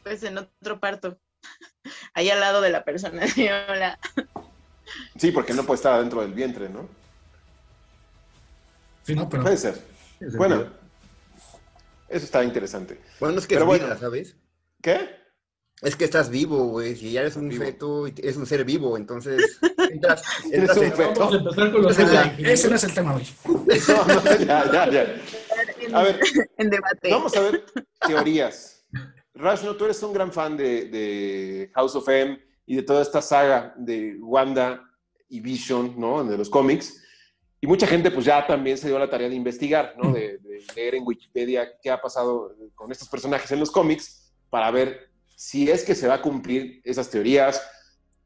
[SPEAKER 3] Pues en otro parto. [LAUGHS] Ahí al lado de la persona. Sí, Hola.
[SPEAKER 1] Sí, porque no puede estar adentro del vientre, ¿no?
[SPEAKER 6] Sí, no, pero.
[SPEAKER 1] Puede ser. Bueno, eso está interesante.
[SPEAKER 4] Bueno, es que
[SPEAKER 1] Pero
[SPEAKER 4] es
[SPEAKER 1] bueno.
[SPEAKER 4] vida, ¿sabes?
[SPEAKER 1] ¿Qué?
[SPEAKER 4] Es que estás vivo, güey. Si ya eres un
[SPEAKER 1] Vivo.
[SPEAKER 4] feto, un ser vivo, entonces [LAUGHS] entras,
[SPEAKER 1] Eres
[SPEAKER 4] entras
[SPEAKER 1] un
[SPEAKER 4] en-
[SPEAKER 1] feto.
[SPEAKER 2] Vamos a empezar con los...
[SPEAKER 6] Ese no es el tema hoy. [LAUGHS]
[SPEAKER 1] No, no, ya, ya, ya. A ver, [LAUGHS]
[SPEAKER 3] en debate.
[SPEAKER 1] vamos a ver teorías. Rashno, tú eres un gran fan de, de House of M y de toda esta saga de Wanda y Vision, ¿no? De los cómics. Y mucha gente pues ya también se dio la tarea de investigar, ¿no? De, de leer en Wikipedia qué ha pasado con estos personajes en los cómics para ver si es que se va a cumplir esas teorías,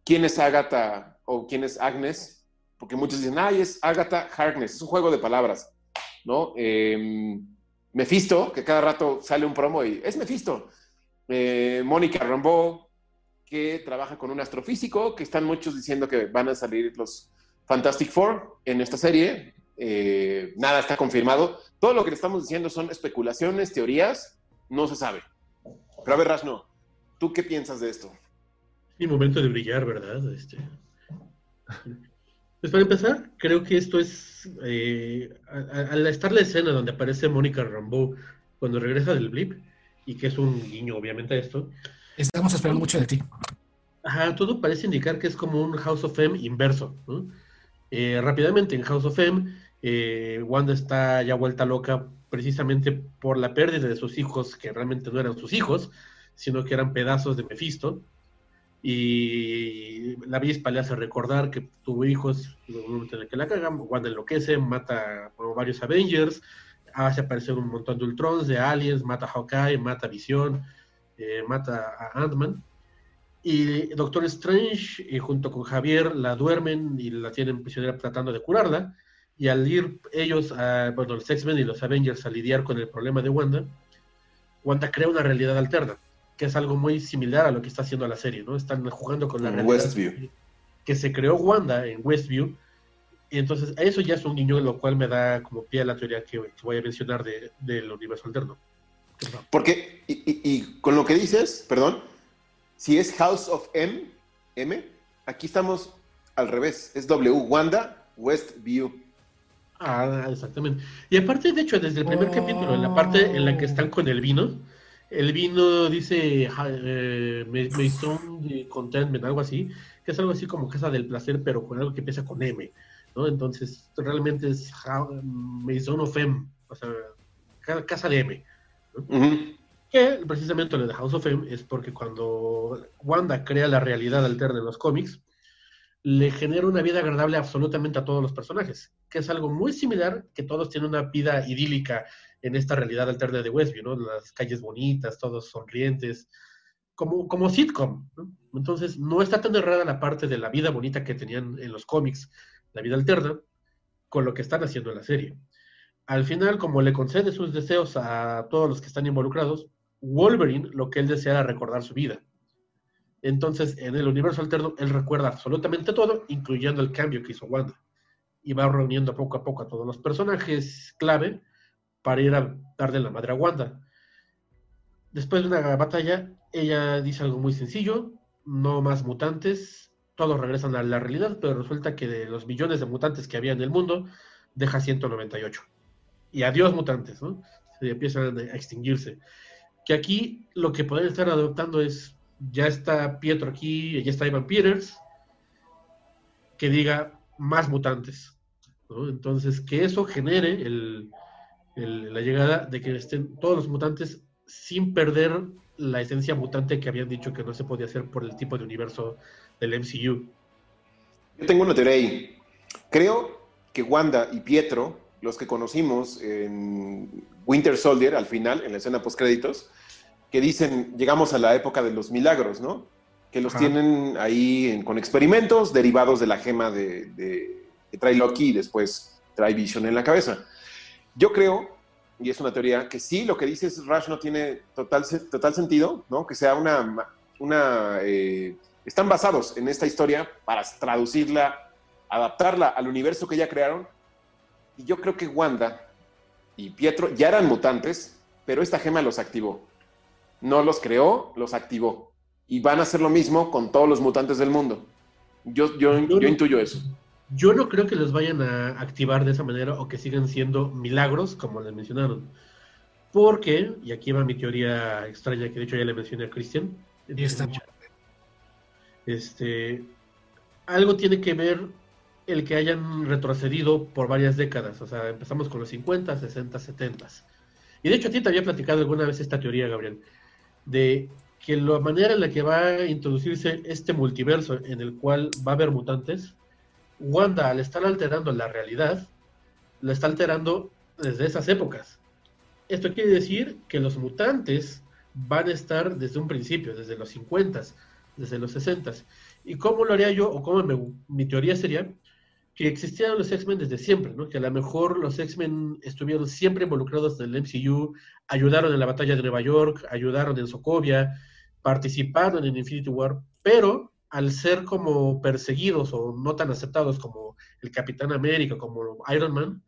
[SPEAKER 1] quién es Agatha o quién es Agnes, porque muchos dicen, ay, es Agatha Harkness, es un juego de palabras, ¿no? Eh, Mephisto, que cada rato sale un promo y es Mephisto. Eh, Mónica Rambeau, que trabaja con un astrofísico, que están muchos diciendo que van a salir los Fantastic Four en esta serie. Eh, nada está confirmado. Todo lo que le estamos diciendo son especulaciones, teorías, no se sabe. Pero a ver, ¿tú qué piensas de esto?
[SPEAKER 2] Mi momento de brillar, ¿verdad? Este... Pues para empezar, creo que esto es, eh, al estar la escena donde aparece Mónica Rambeau cuando regresa del blip, y que es un guiño obviamente a esto.
[SPEAKER 6] Estamos esperando mucho de ti.
[SPEAKER 2] Ajá, todo parece indicar que es como un House of M inverso. ¿no? Eh, rápidamente, en House of M, eh, Wanda está ya vuelta loca precisamente por la pérdida de sus hijos, que realmente no eran sus hijos, sino que eran pedazos de Mephisto y la avispa le hace recordar que tuvo hijos en el que la cagan, Wanda enloquece, mata a varios Avengers, hace aparecer un montón de Ultrons, de aliens, mata a Hawkeye, mata a Visión, eh, mata a Ant-Man. Y Doctor Strange, y junto con Javier, la duermen y la tienen prisionera tratando de curarla. Y al ir ellos, a, bueno, los X-Men y los Avengers a lidiar con el problema de Wanda, Wanda crea una realidad alterna que es algo muy similar a lo que está haciendo la serie, ¿no? Están jugando con la realidad
[SPEAKER 1] Westview.
[SPEAKER 2] que se creó Wanda en Westview, y entonces eso ya es un guiño, lo cual me da como pie a la teoría que, que voy a mencionar de, del universo alterno.
[SPEAKER 1] Porque, y, y, y, con lo que dices, perdón, si es House of M, M, aquí estamos al revés, es W, Wanda, Westview.
[SPEAKER 2] Ah, exactamente. Y aparte, de hecho, desde el primer oh. capítulo, en la parte en la que están con el vino, el vino dice eh, Maison de Contentment, algo así, que es algo así como Casa del Placer, pero con algo que empieza con M, ¿no? Entonces, realmente es Maison of M, o sea, Casa de M. ¿no? Uh -huh. Que precisamente lo de House of M es porque cuando Wanda crea la realidad alterna en los cómics, le genera una vida agradable absolutamente a todos los personajes, que es algo muy similar, que todos tienen una vida idílica en esta realidad alterna de Westview, ¿no? Las calles bonitas, todos sonrientes, como, como sitcom. Entonces, no está tan errada la parte de la vida bonita que tenían en los cómics, la vida alterna, con lo que están haciendo en la serie. Al final, como le concede sus deseos a todos los que están involucrados, Wolverine lo que él desea era recordar su vida. Entonces, en el universo alterno, él recuerda absolutamente todo, incluyendo el cambio que hizo Wanda. Y va reuniendo poco a poco a todos los personajes clave para ir a darle la madre a Wanda. Después de una batalla, ella dice algo muy sencillo, no más mutantes, todos regresan a la realidad, pero resulta que de los millones de mutantes que había en el mundo, deja 198. Y adiós mutantes, ¿no? Se empiezan a extinguirse. Que aquí lo que pueden estar adoptando es, ya está Pietro aquí, ya está Ivan Peters, que diga más mutantes. ¿no? Entonces, que eso genere el, el, la llegada de que estén todos los mutantes sin perder la esencia mutante que habían dicho que no se podía hacer por el tipo de universo del MCU.
[SPEAKER 1] Yo tengo una teoría ahí. Creo que Wanda y Pietro, los que conocimos en Winter Soldier, al final, en la escena post-créditos, que dicen, llegamos a la época de los milagros, ¿no? Que los Ajá. tienen ahí en, con experimentos derivados de la gema de, de, que trae Loki y después trae Vision en la cabeza. Yo creo, y es una teoría, que sí, lo que dices Rush no tiene total, total sentido, ¿no? Que sea una... una eh, están basados en esta historia para traducirla, adaptarla al universo que ya crearon. Y yo creo que Wanda y Pietro ya eran mutantes, pero esta gema los activó. No los creó, los activó. Y van a hacer lo mismo con todos los mutantes del mundo. Yo, yo, yo, yo intuyo eso.
[SPEAKER 2] Yo no creo que los vayan a activar de esa manera o que sigan siendo milagros, como les mencionaron. Porque, y aquí va mi teoría extraña que de hecho ya le mencioné a Cristian.
[SPEAKER 6] Y está.
[SPEAKER 2] Este, algo tiene que ver el que hayan retrocedido por varias décadas. O sea, empezamos con los 50, 60, 70. Y de hecho a ti te había platicado alguna vez esta teoría, Gabriel, de que la manera en la que va a introducirse este multiverso en el cual va a haber mutantes Wanda, al estar alterando la realidad, la está alterando desde esas épocas. Esto quiere decir que los mutantes van a estar desde un principio, desde los 50, desde los 60. ¿Y cómo lo haría yo? O cómo mi teoría sería que existieran los X-Men desde siempre, ¿no? Que a lo mejor los X-Men estuvieron siempre involucrados en el MCU, ayudaron en la batalla de Nueva York, ayudaron en Sokovia, participaron en Infinity War, pero al ser como perseguidos o no tan aceptados como el Capitán América, como Iron Man,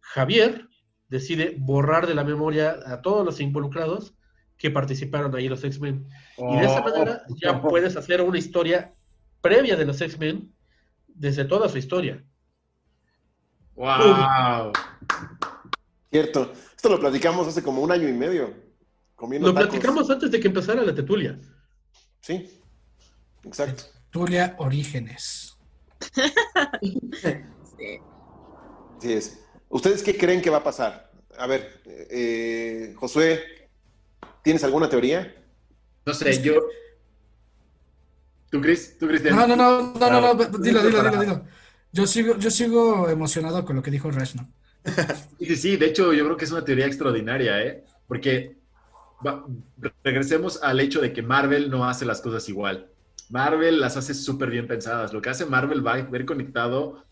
[SPEAKER 2] Javier decide borrar de la memoria a todos los involucrados que participaron ahí los X-Men. Y de esa
[SPEAKER 5] Oh.
[SPEAKER 2] manera ya puedes hacer una historia previa de los X-Men desde toda su historia.
[SPEAKER 5] ¡Wow!
[SPEAKER 1] Cierto. Esto lo platicamos hace como un año y medio. Comiendo
[SPEAKER 2] Lo
[SPEAKER 1] tacos.
[SPEAKER 2] platicamos antes de que empezara la tetulia.
[SPEAKER 1] Sí. Exacto.
[SPEAKER 6] Tulia Orígenes.
[SPEAKER 3] Sí.
[SPEAKER 1] Así es. ¿Ustedes qué creen que va a pasar? A ver, eh, Josué, ¿tienes alguna teoría?
[SPEAKER 5] No sé, yo. ¿Tú, Chris? ¿Tú, Cristian?
[SPEAKER 6] No, no, no, no, no, no,
[SPEAKER 5] Bravo.
[SPEAKER 6] dilo, dilo, dilo, dilo. Yo sigo, yo sigo emocionado con lo que dijo Resno.
[SPEAKER 5] Sí, [LAUGHS] sí, sí, de hecho yo creo que es una teoría extraordinaria, ¿eh? Porque va- regresemos al hecho de que Marvel no hace las cosas igual. Marvel las hace súper bien pensadas. Lo que hace Marvel va a ver conectado,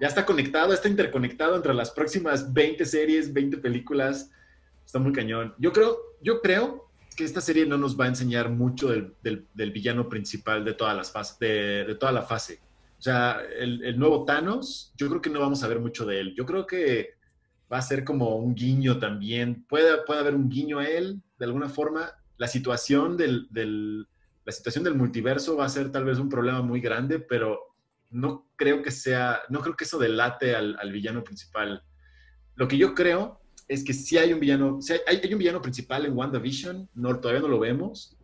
[SPEAKER 5] ya está conectado, está interconectado entre las próximas 20 series, 20 películas. Está muy cañón. Yo creo, yo creo que esta serie no nos va a enseñar mucho del, del- villano principal de todas las fases, de, de toda la fase. O sea, el, el nuevo Thanos, yo creo que no vamos a ver mucho de él. Yo creo que va a ser como un guiño también. Puede, puede haber un guiño a él, de alguna forma. La situación del, del- la situación del multiverso va a ser tal vez un problema muy grande, pero no creo que sea, no creo que eso delate al, al villano principal. Lo que yo creo es que sí hay un villano, sí hay, hay un villano principal en WandaVision, no, todavía no lo vemos,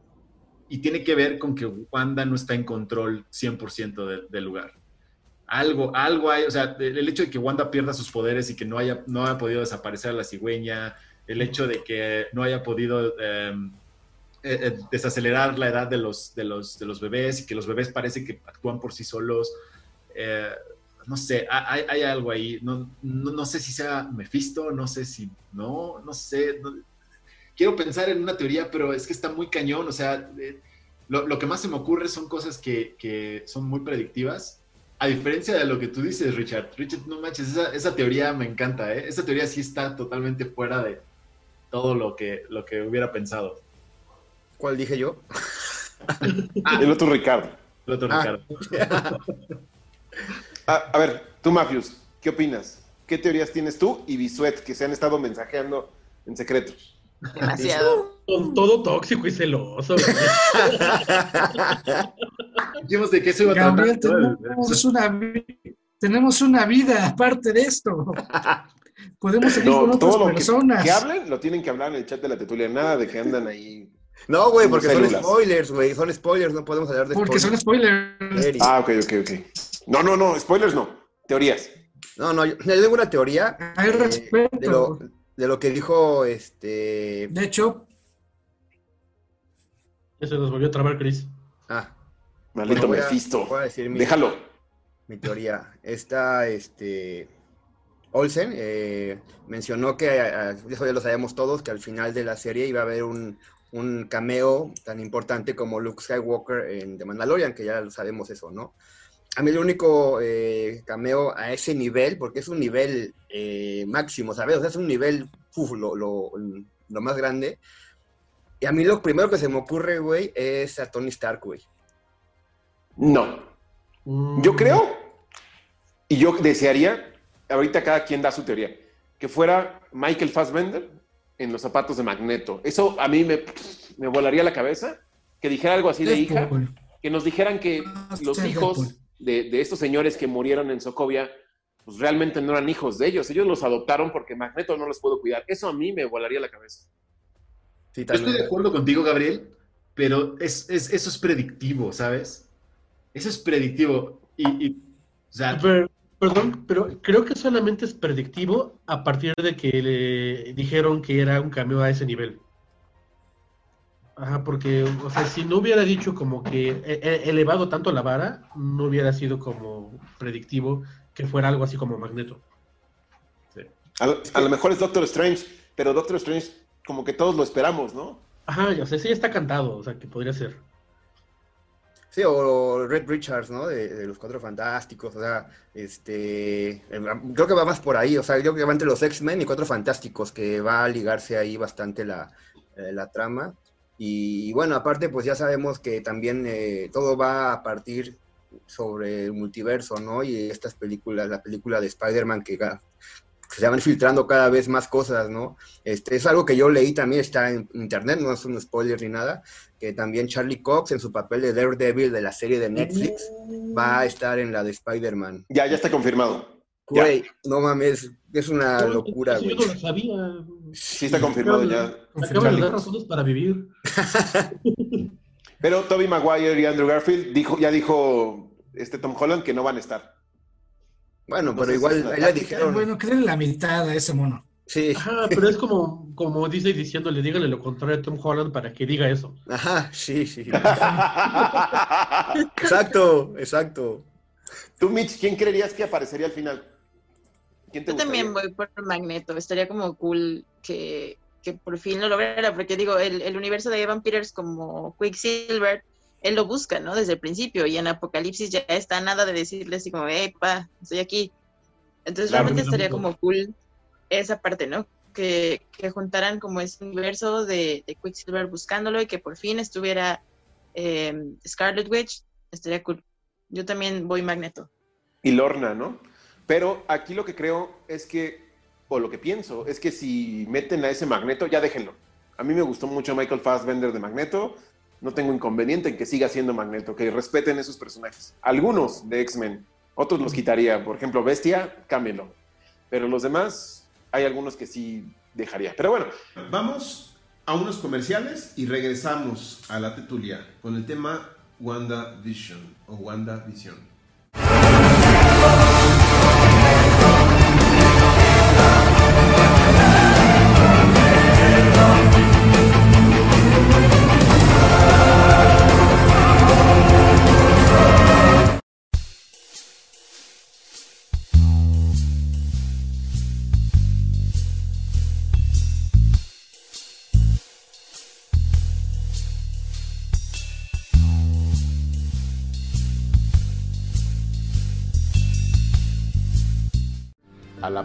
[SPEAKER 5] y tiene que ver con que Wanda no está en control 100% de- del lugar algo, algo hay, o sea, el hecho de que Wanda pierda sus poderes y que no haya, no haya podido desaparecer a la cigüeña, el hecho de que no haya podido eh, eh, eh, desacelerar la edad de los, de, los, de los bebés y que los bebés parece que actúan por sí solos, eh, no sé, ha- hay, algo ahí, no, no, no sé si sea Mephisto, no sé si, no, no sé, quiero pensar en una teoría, pero es que está muy cañón, o sea, lo, lo que más se me ocurre son cosas que, que son muy predictivas a diferencia de lo que tú dices, Richard, Richard, no manches, esa, teoría me encanta. Esa teoría sí está totalmente fuera de todo lo que, lo que hubiera pensado.
[SPEAKER 4] ¿Cuál dije yo? [LAUGHS]
[SPEAKER 1] El otro Ricardo.
[SPEAKER 5] El otro
[SPEAKER 4] Ah.
[SPEAKER 5] Ricardo.
[SPEAKER 1] A, [LAUGHS] a ver, tú, Mafius, ¿qué opinas? ¿Qué teorías tienes tú y Bisuet que se han estado mensajeando en secreto?
[SPEAKER 3] Demasiado.
[SPEAKER 2] Con todo tóxico y celoso. güey. [LAUGHS]
[SPEAKER 5] Dijimos de qué se iba a
[SPEAKER 6] Gabriel,
[SPEAKER 5] tratar.
[SPEAKER 6] tenemos una, tenemos una vida aparte de esto. Podemos seguir con otras
[SPEAKER 1] todo lo que,
[SPEAKER 6] personas.
[SPEAKER 1] que hablen lo tienen que hablar en el chat de la tetulia, nada de que andan ahí.
[SPEAKER 4] No, güey, porque son spoilers, güey. Son spoilers, no podemos hablar de
[SPEAKER 6] porque son
[SPEAKER 4] spoilers.
[SPEAKER 6] spoilers.
[SPEAKER 1] Ah, ok, ok, ok. No, no, no, spoilers no, teorías.
[SPEAKER 4] No, no, yo, yo tengo una teoría
[SPEAKER 6] Hay
[SPEAKER 4] eh,
[SPEAKER 6] respeto.
[SPEAKER 4] de, lo, de lo que dijo este.
[SPEAKER 6] De hecho,
[SPEAKER 2] Eso nos volvió a trabar, Chris.
[SPEAKER 4] Ah,
[SPEAKER 1] Maldito
[SPEAKER 4] a-
[SPEAKER 1] Mephisto.
[SPEAKER 4] mi,
[SPEAKER 1] Déjalo.
[SPEAKER 4] mi teoría. Esta, este. Olsen eh, mencionó que, eh, eso ya lo sabemos todos, que al final de la serie iba a haber un, un cameo tan importante como Luke Skywalker en The Mandalorian, que ya lo sabemos eso, ¿no? A mí el único eh, cameo a ese nivel, porque es un nivel eh, máximo, ¿sabes? O sea, es un nivel, uf, lo, lo- lo más grande. Y a mí lo primero que se me ocurre, güey, es a Tony Stark, güey.
[SPEAKER 1] No.
[SPEAKER 2] Mm,
[SPEAKER 1] Yo creo, y yo desearía, ahorita cada quien da su teoría, que fuera Michael Fassbender en los zapatos de Magneto. Eso a mí me, me volaría la cabeza, que dijera algo así de hija, que nos dijeran que los hijos de, de estos señores que murieron en Sokovia, pues realmente no eran hijos de ellos. Ellos los adoptaron porque Magneto no los pudo cuidar. Eso a mí me volaría la cabeza.
[SPEAKER 4] Sí,
[SPEAKER 5] Yo estoy de acuerdo contigo, Gabriel, pero es, es- eso es predictivo, ¿sabes? Eso es predictivo. Y, y, o sea,
[SPEAKER 2] perdón, pero creo que solamente es predictivo a partir de que le dijeron que era un cameo a ese nivel. Ajá, porque, o sea, si no hubiera dicho como que e- e- elevado tanto la vara, no hubiera sido como predictivo que fuera algo así como Magneto.
[SPEAKER 1] A, lo- a lo mejor es Doctor Strange, pero Doctor Strange como que todos lo esperamos, ¿no?
[SPEAKER 2] Ajá, ya sé, sí está cantado, o sea, que podría ser.
[SPEAKER 4] Sí, o Red Richards, ¿no? De, los Cuatro Fantásticos, o sea, este, em, creo que va más por ahí, o sea, creo que va entre los X-Men y Cuatro Fantásticos, que va a ligarse ahí bastante la, eh, la trama. Y bueno, aparte, pues ya sabemos que también eh, todo va a partir sobre el multiverso, ¿no? Y estas películas, la película de Spider-Man que se van filtrando cada vez más cosas, ¿no? Este, es algo que yo leí también, está en internet, no es un spoiler ni nada, que también Charlie Cox en su papel de Daredevil de la serie de Netflix va a estar en la de Spider-Man.
[SPEAKER 1] Ya, ya está confirmado. Ya.
[SPEAKER 4] No mames, es una
[SPEAKER 2] No,
[SPEAKER 4] locura, güey.
[SPEAKER 2] Yo no lo sabía.
[SPEAKER 1] Sí está confirmado ya.
[SPEAKER 2] Acaban de dar razones para vivir. [LAUGHS]
[SPEAKER 1] Pero Toby Maguire y Andrew Garfield dijo, ya dijo este Tom Holland que no van a estar.
[SPEAKER 4] Bueno,
[SPEAKER 1] No
[SPEAKER 4] pero igual ahí dijeron.
[SPEAKER 6] Bueno, denle la mitad a ese mono.
[SPEAKER 4] Sí,
[SPEAKER 2] Ajá, pero es como, como Disney diciéndole, díganle lo contrario a Tom Holland para que diga eso.
[SPEAKER 4] ajá, sí, sí. [LAUGHS] Exacto, exacto.
[SPEAKER 1] Tú, Mitch, ¿quién creerías que aparecería al final? ¿Quién te
[SPEAKER 3] Yo también voy por Magneto. Estaría como cool que, que por fin lo lograra, porque digo, el, el universo de Evan Peters como Quicksilver, él lo busca, ¿no? Desde el principio, y en Apocalipsis ya está nada de decirle así como, hey, pa, estoy aquí. Entonces
[SPEAKER 2] Claro,
[SPEAKER 3] realmente estaría como cool esa parte, ¿no? Que, que juntaran como ese universo de, de Quicksilver buscándolo y que por fin estuviera eh, Scarlet Witch, estaría cool. Yo también voy Magneto.
[SPEAKER 1] y Lorna, ¿no? Pero aquí lo que creo es que, o lo que pienso, es que si meten a ese Magneto, ya déjenlo. A mí me gustó mucho Michael Fassbender de Magneto. No tengo inconveniente en que siga siendo Magneto, que respeten esos personajes. Algunos de X-Men, otros los quitaría. Por ejemplo, Bestia, cámbienlo. Pero los demás, hay algunos que sí dejaría. Pero bueno,
[SPEAKER 7] Vamos a unos comerciales y regresamos a la tetulia con el tema WandaVision o WandaVision.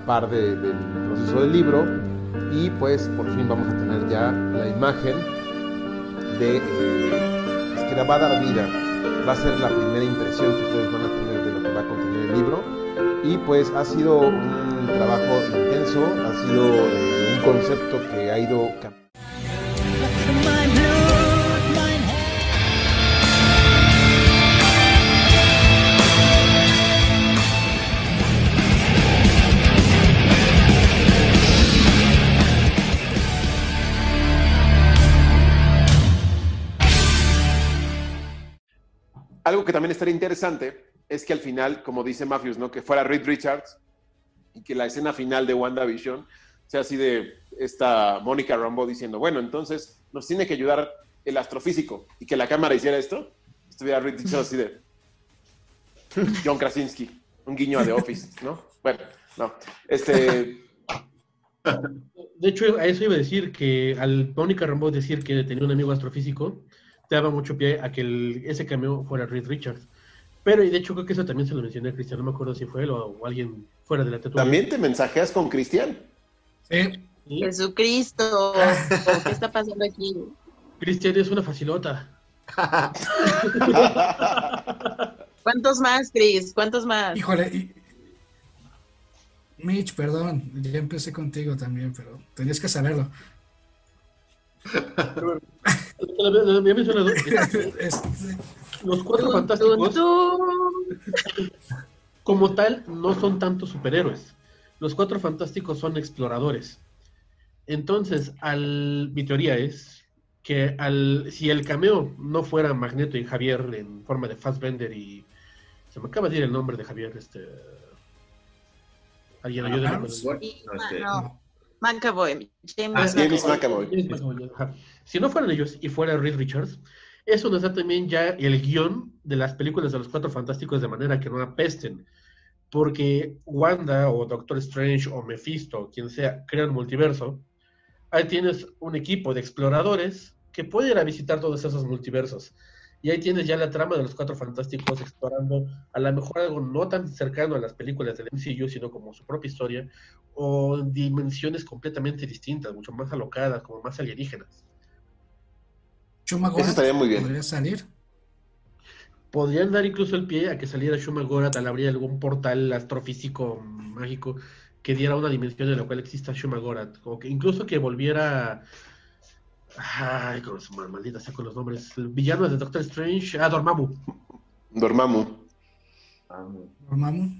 [SPEAKER 8] Par de- del proceso del libro y pues por fin vamos a tener ya la imagen de eh, es que va a dar vida. Va a ser la primera impresión que ustedes van a tener de lo que va a contener el libro. Y pues ha sido un trabajo intenso ha sido eh, un concepto que ha ido cambiando
[SPEAKER 1] Algo que también estaría interesante es que al final, como dice Matthews, ¿no? que fuera Reed Richards y que la escena final de WandaVision sea así de esta Mónica Rambeau diciendo, bueno, entonces nos tiene que ayudar el astrofísico y que la cámara hiciera esto, estuviera Reed Richards así de [LAUGHS] John Krasinski, un guiño a The Office, ¿no? Bueno, no. Este,
[SPEAKER 2] De hecho, a eso iba a decir que al Mónica Rambeau decir que tenía un amigo astrofísico, daba mucho pie a que el- ese cameo fuera Reed Richards. Pero, y de hecho, creo que eso también se lo mencioné a Cristian, no me acuerdo si fue él o, o alguien fuera de la tetulia.
[SPEAKER 1] ¿También te mensajeas con Cristian?
[SPEAKER 6] Sí.
[SPEAKER 2] Sí.
[SPEAKER 3] Jesucristo, ¿qué está pasando aquí?
[SPEAKER 2] Cristian es una facilota. [LAUGHS]
[SPEAKER 3] ¿Cuántos más, Chris? ¿Cuántos más?
[SPEAKER 6] Híjole. y- Mitch, perdón, ya empecé contigo también, pero tenías que saberlo.
[SPEAKER 2] Lo había- lo había mencionado. Los cuatro fantásticos, como tal, no son tanto superhéroes. Los cuatro fantásticos son exploradores. Entonces, al, mi teoría es que al, si el cameo no fuera Magneto y Javier en forma de Fassbender y... Se me acaba de ir el nombre de Javier, este... Alguien ayúdame
[SPEAKER 5] No, este,
[SPEAKER 3] no, McAvoy, James
[SPEAKER 2] Ah,
[SPEAKER 1] James
[SPEAKER 3] McAvoy.
[SPEAKER 1] McAvoy.
[SPEAKER 2] Si no fueran ellos y fuera Reed Richards, eso nos da también ya el guion de las películas de los Cuatro Fantásticos de manera que no apesten. Porque Wanda o Doctor Strange o Mephisto, quien sea, crean multiverso. Ahí tienes un equipo de exploradores que puede ir a visitar todos esos multiversos. Y ahí tienes ya la trama de los Cuatro Fantásticos explorando a lo mejor algo no tan cercano a las películas del MCU, sino como su propia historia, o dimensiones completamente distintas, mucho más alocadas, como más alienígenas.
[SPEAKER 6] Shuma
[SPEAKER 1] Eso estaría muy bien.
[SPEAKER 6] Podría salir.
[SPEAKER 2] Podrían dar incluso el pie a que saliera Shuma Gorath al abrir algún portal astrofísico mágico que diera una dimensión en la cual exista Shuma Gorath, o que incluso que volviera ay, con su maldita sea con los nombres, el villano de Doctor Strange, ah, Dormammu.
[SPEAKER 1] Dormammu.
[SPEAKER 6] Dormammu.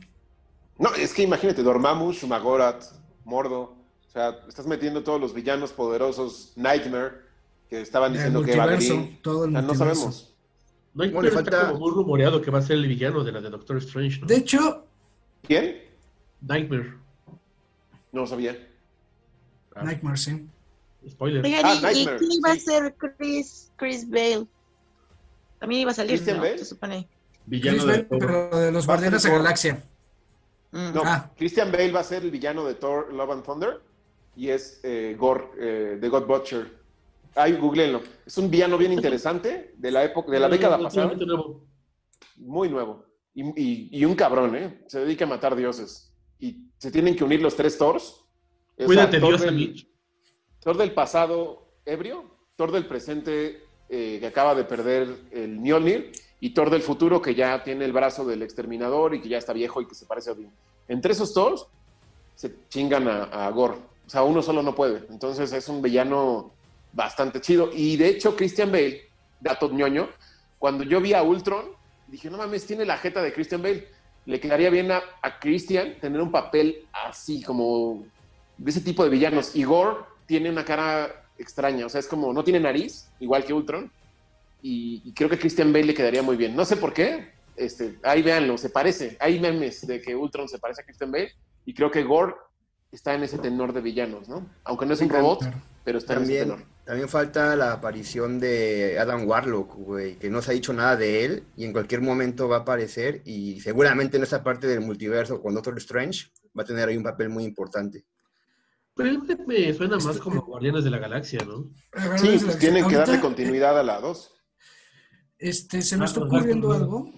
[SPEAKER 1] No, es que imagínate, Dormammu, Shumagorat, Mordo. O sea, estás metiendo todos los villanos poderosos, Nightmare, que estaban
[SPEAKER 6] El
[SPEAKER 1] diciendo que va a venir.
[SPEAKER 6] todo el
[SPEAKER 1] O sea, no sabemos.
[SPEAKER 2] No hay
[SPEAKER 4] Bueno,
[SPEAKER 2] está
[SPEAKER 4] falta-
[SPEAKER 2] como muy rumoreado que va a ser el villano de la de Doctor Strange, ¿no?
[SPEAKER 6] De hecho,
[SPEAKER 1] ¿Quién?
[SPEAKER 2] Nightmare.
[SPEAKER 1] No lo sabía.
[SPEAKER 2] Ah,
[SPEAKER 6] Nightmare, sí.
[SPEAKER 2] Spoiler.
[SPEAKER 3] Oigan,
[SPEAKER 1] Ah,
[SPEAKER 3] ¿y- ¿y
[SPEAKER 1] Nightmare,
[SPEAKER 3] quién iba
[SPEAKER 1] sí.
[SPEAKER 3] a ser Chris, Chris Bale? También iba a salir,
[SPEAKER 1] ¿Christian
[SPEAKER 3] ¿no?
[SPEAKER 1] Bale?
[SPEAKER 3] Se supone.
[SPEAKER 5] Villano
[SPEAKER 6] Chris
[SPEAKER 5] de
[SPEAKER 6] Bale,
[SPEAKER 5] todo.
[SPEAKER 6] pero de los
[SPEAKER 1] Va a
[SPEAKER 6] Guardianes de. Galaxia.
[SPEAKER 3] Mm.
[SPEAKER 1] No,
[SPEAKER 6] Ah.
[SPEAKER 1] Christian Bale va a ser el villano de Thor Love and Thunder y es eh, Gore, eh, de God Butcher. Ahí, googleenlo. Es un villano bien interesante de la época, de la [LAUGHS] década pasada. Muy nuevo. Y, y- y un cabrón, ¿eh? Se dedica a matar dioses. Y se tienen que unir los tres Thors.
[SPEAKER 2] Cuídate,
[SPEAKER 1] Thor
[SPEAKER 2] Dios,
[SPEAKER 1] del,
[SPEAKER 2] Mitch.
[SPEAKER 1] Thor del pasado ebrio, Thor del presente eh, que acaba de perder el Mjolnir y Thor del futuro que ya tiene el brazo del exterminador y que ya está viejo y que se parece a Odín. Entre esos Thors se chingan a, a Gore. O sea, uno solo no puede. Entonces es un villano bastante chido. Y de hecho, Christian Bale, dato ñoño, cuando yo vi a Ultron, dije, no mames, tiene la jeta de Christian Bale. Le quedaría bien a, a Christian tener un papel así, como de ese tipo de villanos. Y Gore tiene una cara extraña, o sea, es como, no tiene nariz, igual que Ultron. Y, y creo que Christian Bale le quedaría muy bien. No sé por qué, este, ahí véanlo, se parece. Hay memes de que Ultron se parece a Christian Bale. Y creo que Gore está en ese tenor de villanos, ¿no? Aunque no es un robot, pero está en ese
[SPEAKER 4] También,
[SPEAKER 1] tenor.
[SPEAKER 4] también falta la aparición de Adam Warlock, güey, que no se ha dicho nada de él y en cualquier momento va a aparecer y seguramente en esa parte del multiverso con Doctor Strange va a tener ahí un papel muy importante.
[SPEAKER 2] Pero me, me suena más como Guardianes de la Galaxia, ¿no?
[SPEAKER 1] Sí, pues tienen que darle continuidad a la 2.
[SPEAKER 6] Este, se me
[SPEAKER 2] Ah,
[SPEAKER 6] está
[SPEAKER 2] pues,
[SPEAKER 6] ocurriendo algo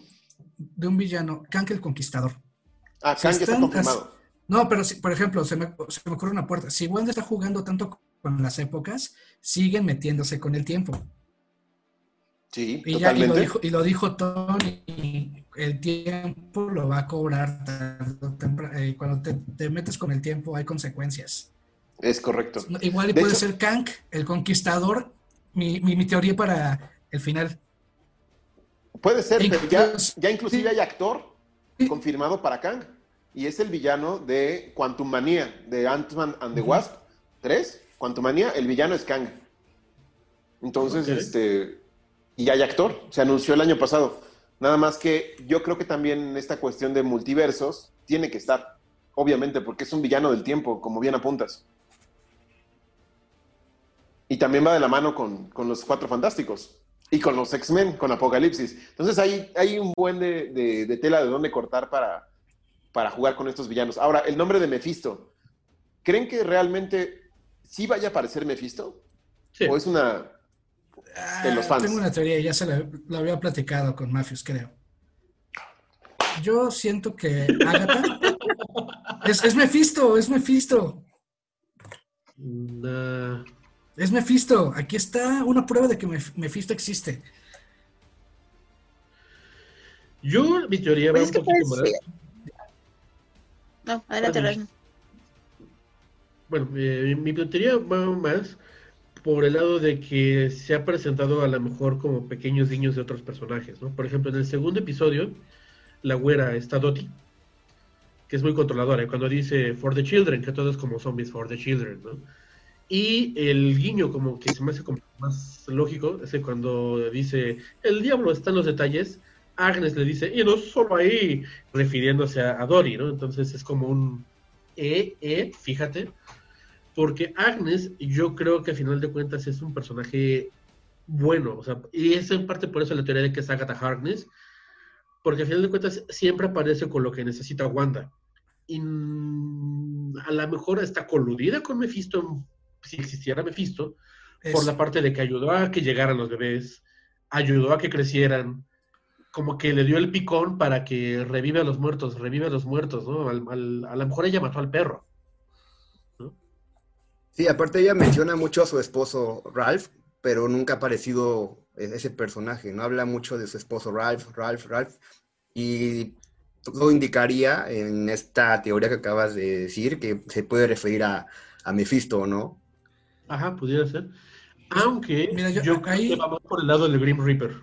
[SPEAKER 6] de un villano, Kank el Conquistador.
[SPEAKER 1] Ah, Kang está confirmado.
[SPEAKER 6] No, pero si- por ejemplo, se me, se me ocurre una puerta. Si Wanda está jugando tanto con las épocas, siguen metiéndose con el tiempo.
[SPEAKER 1] Sí,
[SPEAKER 6] Y, ya, y, lo dijo, y lo dijo Tony, el tiempo lo va a cobrar tarde o temprano. Eh, cuando te, te metes con el tiempo hay consecuencias.
[SPEAKER 1] Es correcto.
[SPEAKER 6] Igual y
[SPEAKER 1] De
[SPEAKER 6] puede
[SPEAKER 1] hecho-
[SPEAKER 6] ser Kank, el conquistador, mi, mi, mi teoría para el final.
[SPEAKER 1] Puede ser, pero ya, ya inclusive hay actor confirmado para Kang. Y es el villano de Quantum Manía, de Ant-Man and the Wasp 3. Quantum Manía, el villano es Kang. Entonces, este. Y hay actor, se anunció el año pasado. Nada más que yo creo que también en esta cuestión de multiversos tiene que estar, obviamente, porque es un villano del tiempo, como bien apuntas. Y también va de la mano con, con los Cuatro Fantásticos y con los X-Men, con Apocalipsis. Entonces hay, hay un buen de, de- de tela de dónde cortar para, para jugar con estos villanos. Ahora, el nombre de Mephisto. ¿Creen que realmente sí vaya a aparecer Mephisto?
[SPEAKER 2] Sí.
[SPEAKER 1] ¿O es una... De los
[SPEAKER 6] Ah. Tengo una teoría, ya se la, la había platicado con Mafios, creo. Yo siento que Agatha [LAUGHS] es, es Mephisto, es Mephisto,
[SPEAKER 2] Nah.
[SPEAKER 6] Es Mephisto. Aquí está una prueba de que Mef- Mephisto existe.
[SPEAKER 2] Yo, mi teoría va
[SPEAKER 3] Pues
[SPEAKER 2] un
[SPEAKER 3] es
[SPEAKER 2] poquito más.
[SPEAKER 3] No, adelante,
[SPEAKER 2] Adelante.
[SPEAKER 3] Rasmus.
[SPEAKER 2] Bueno, eh, mi teoría va más por el lado de que se ha presentado a lo mejor como pequeños guiños de otros personajes, ¿no? Por ejemplo, en el segundo episodio, la güera está Dottie, que es muy controladora, y cuando dice for the children, que todo es como zombies for the children, ¿no? Y el guiño como que se me hace como más lógico, es que cuando dice el diablo está en los detalles, Agnes le dice, y no solo ahí, refiriéndose a, Dory, ¿no? Entonces es como un, eh, eh, fíjate. Porque Agnes, yo creo que a final de cuentas es un personaje bueno, o sea, y es en parte por eso la teoría de que es Agatha Harkness, porque a final de cuentas siempre aparece con lo que necesita Wanda. Y a lo mejor está coludida con Mephisto, si existiera Mephisto, por la parte de que ayudó a que llegaran los bebés, ayudó a que crecieran, como que le dio el picón para que revive a los muertos, revive a los muertos, ¿no? Al- al- a lo mejor ella mató al perro.
[SPEAKER 4] Sí, aparte ella menciona mucho a su esposo Ralph, pero nunca ha aparecido e- ese personaje, no habla mucho de su esposo Ralph, Ralph, Ralph, y todo indicaría en esta teoría que acabas de decir que se puede referir a, a Mephisto, ¿no?
[SPEAKER 2] Ajá, pudiera ser. Aunque
[SPEAKER 6] Mira, yo-
[SPEAKER 2] yo, creo
[SPEAKER 6] ahí-
[SPEAKER 2] que va más por el lado del Grim Reaper.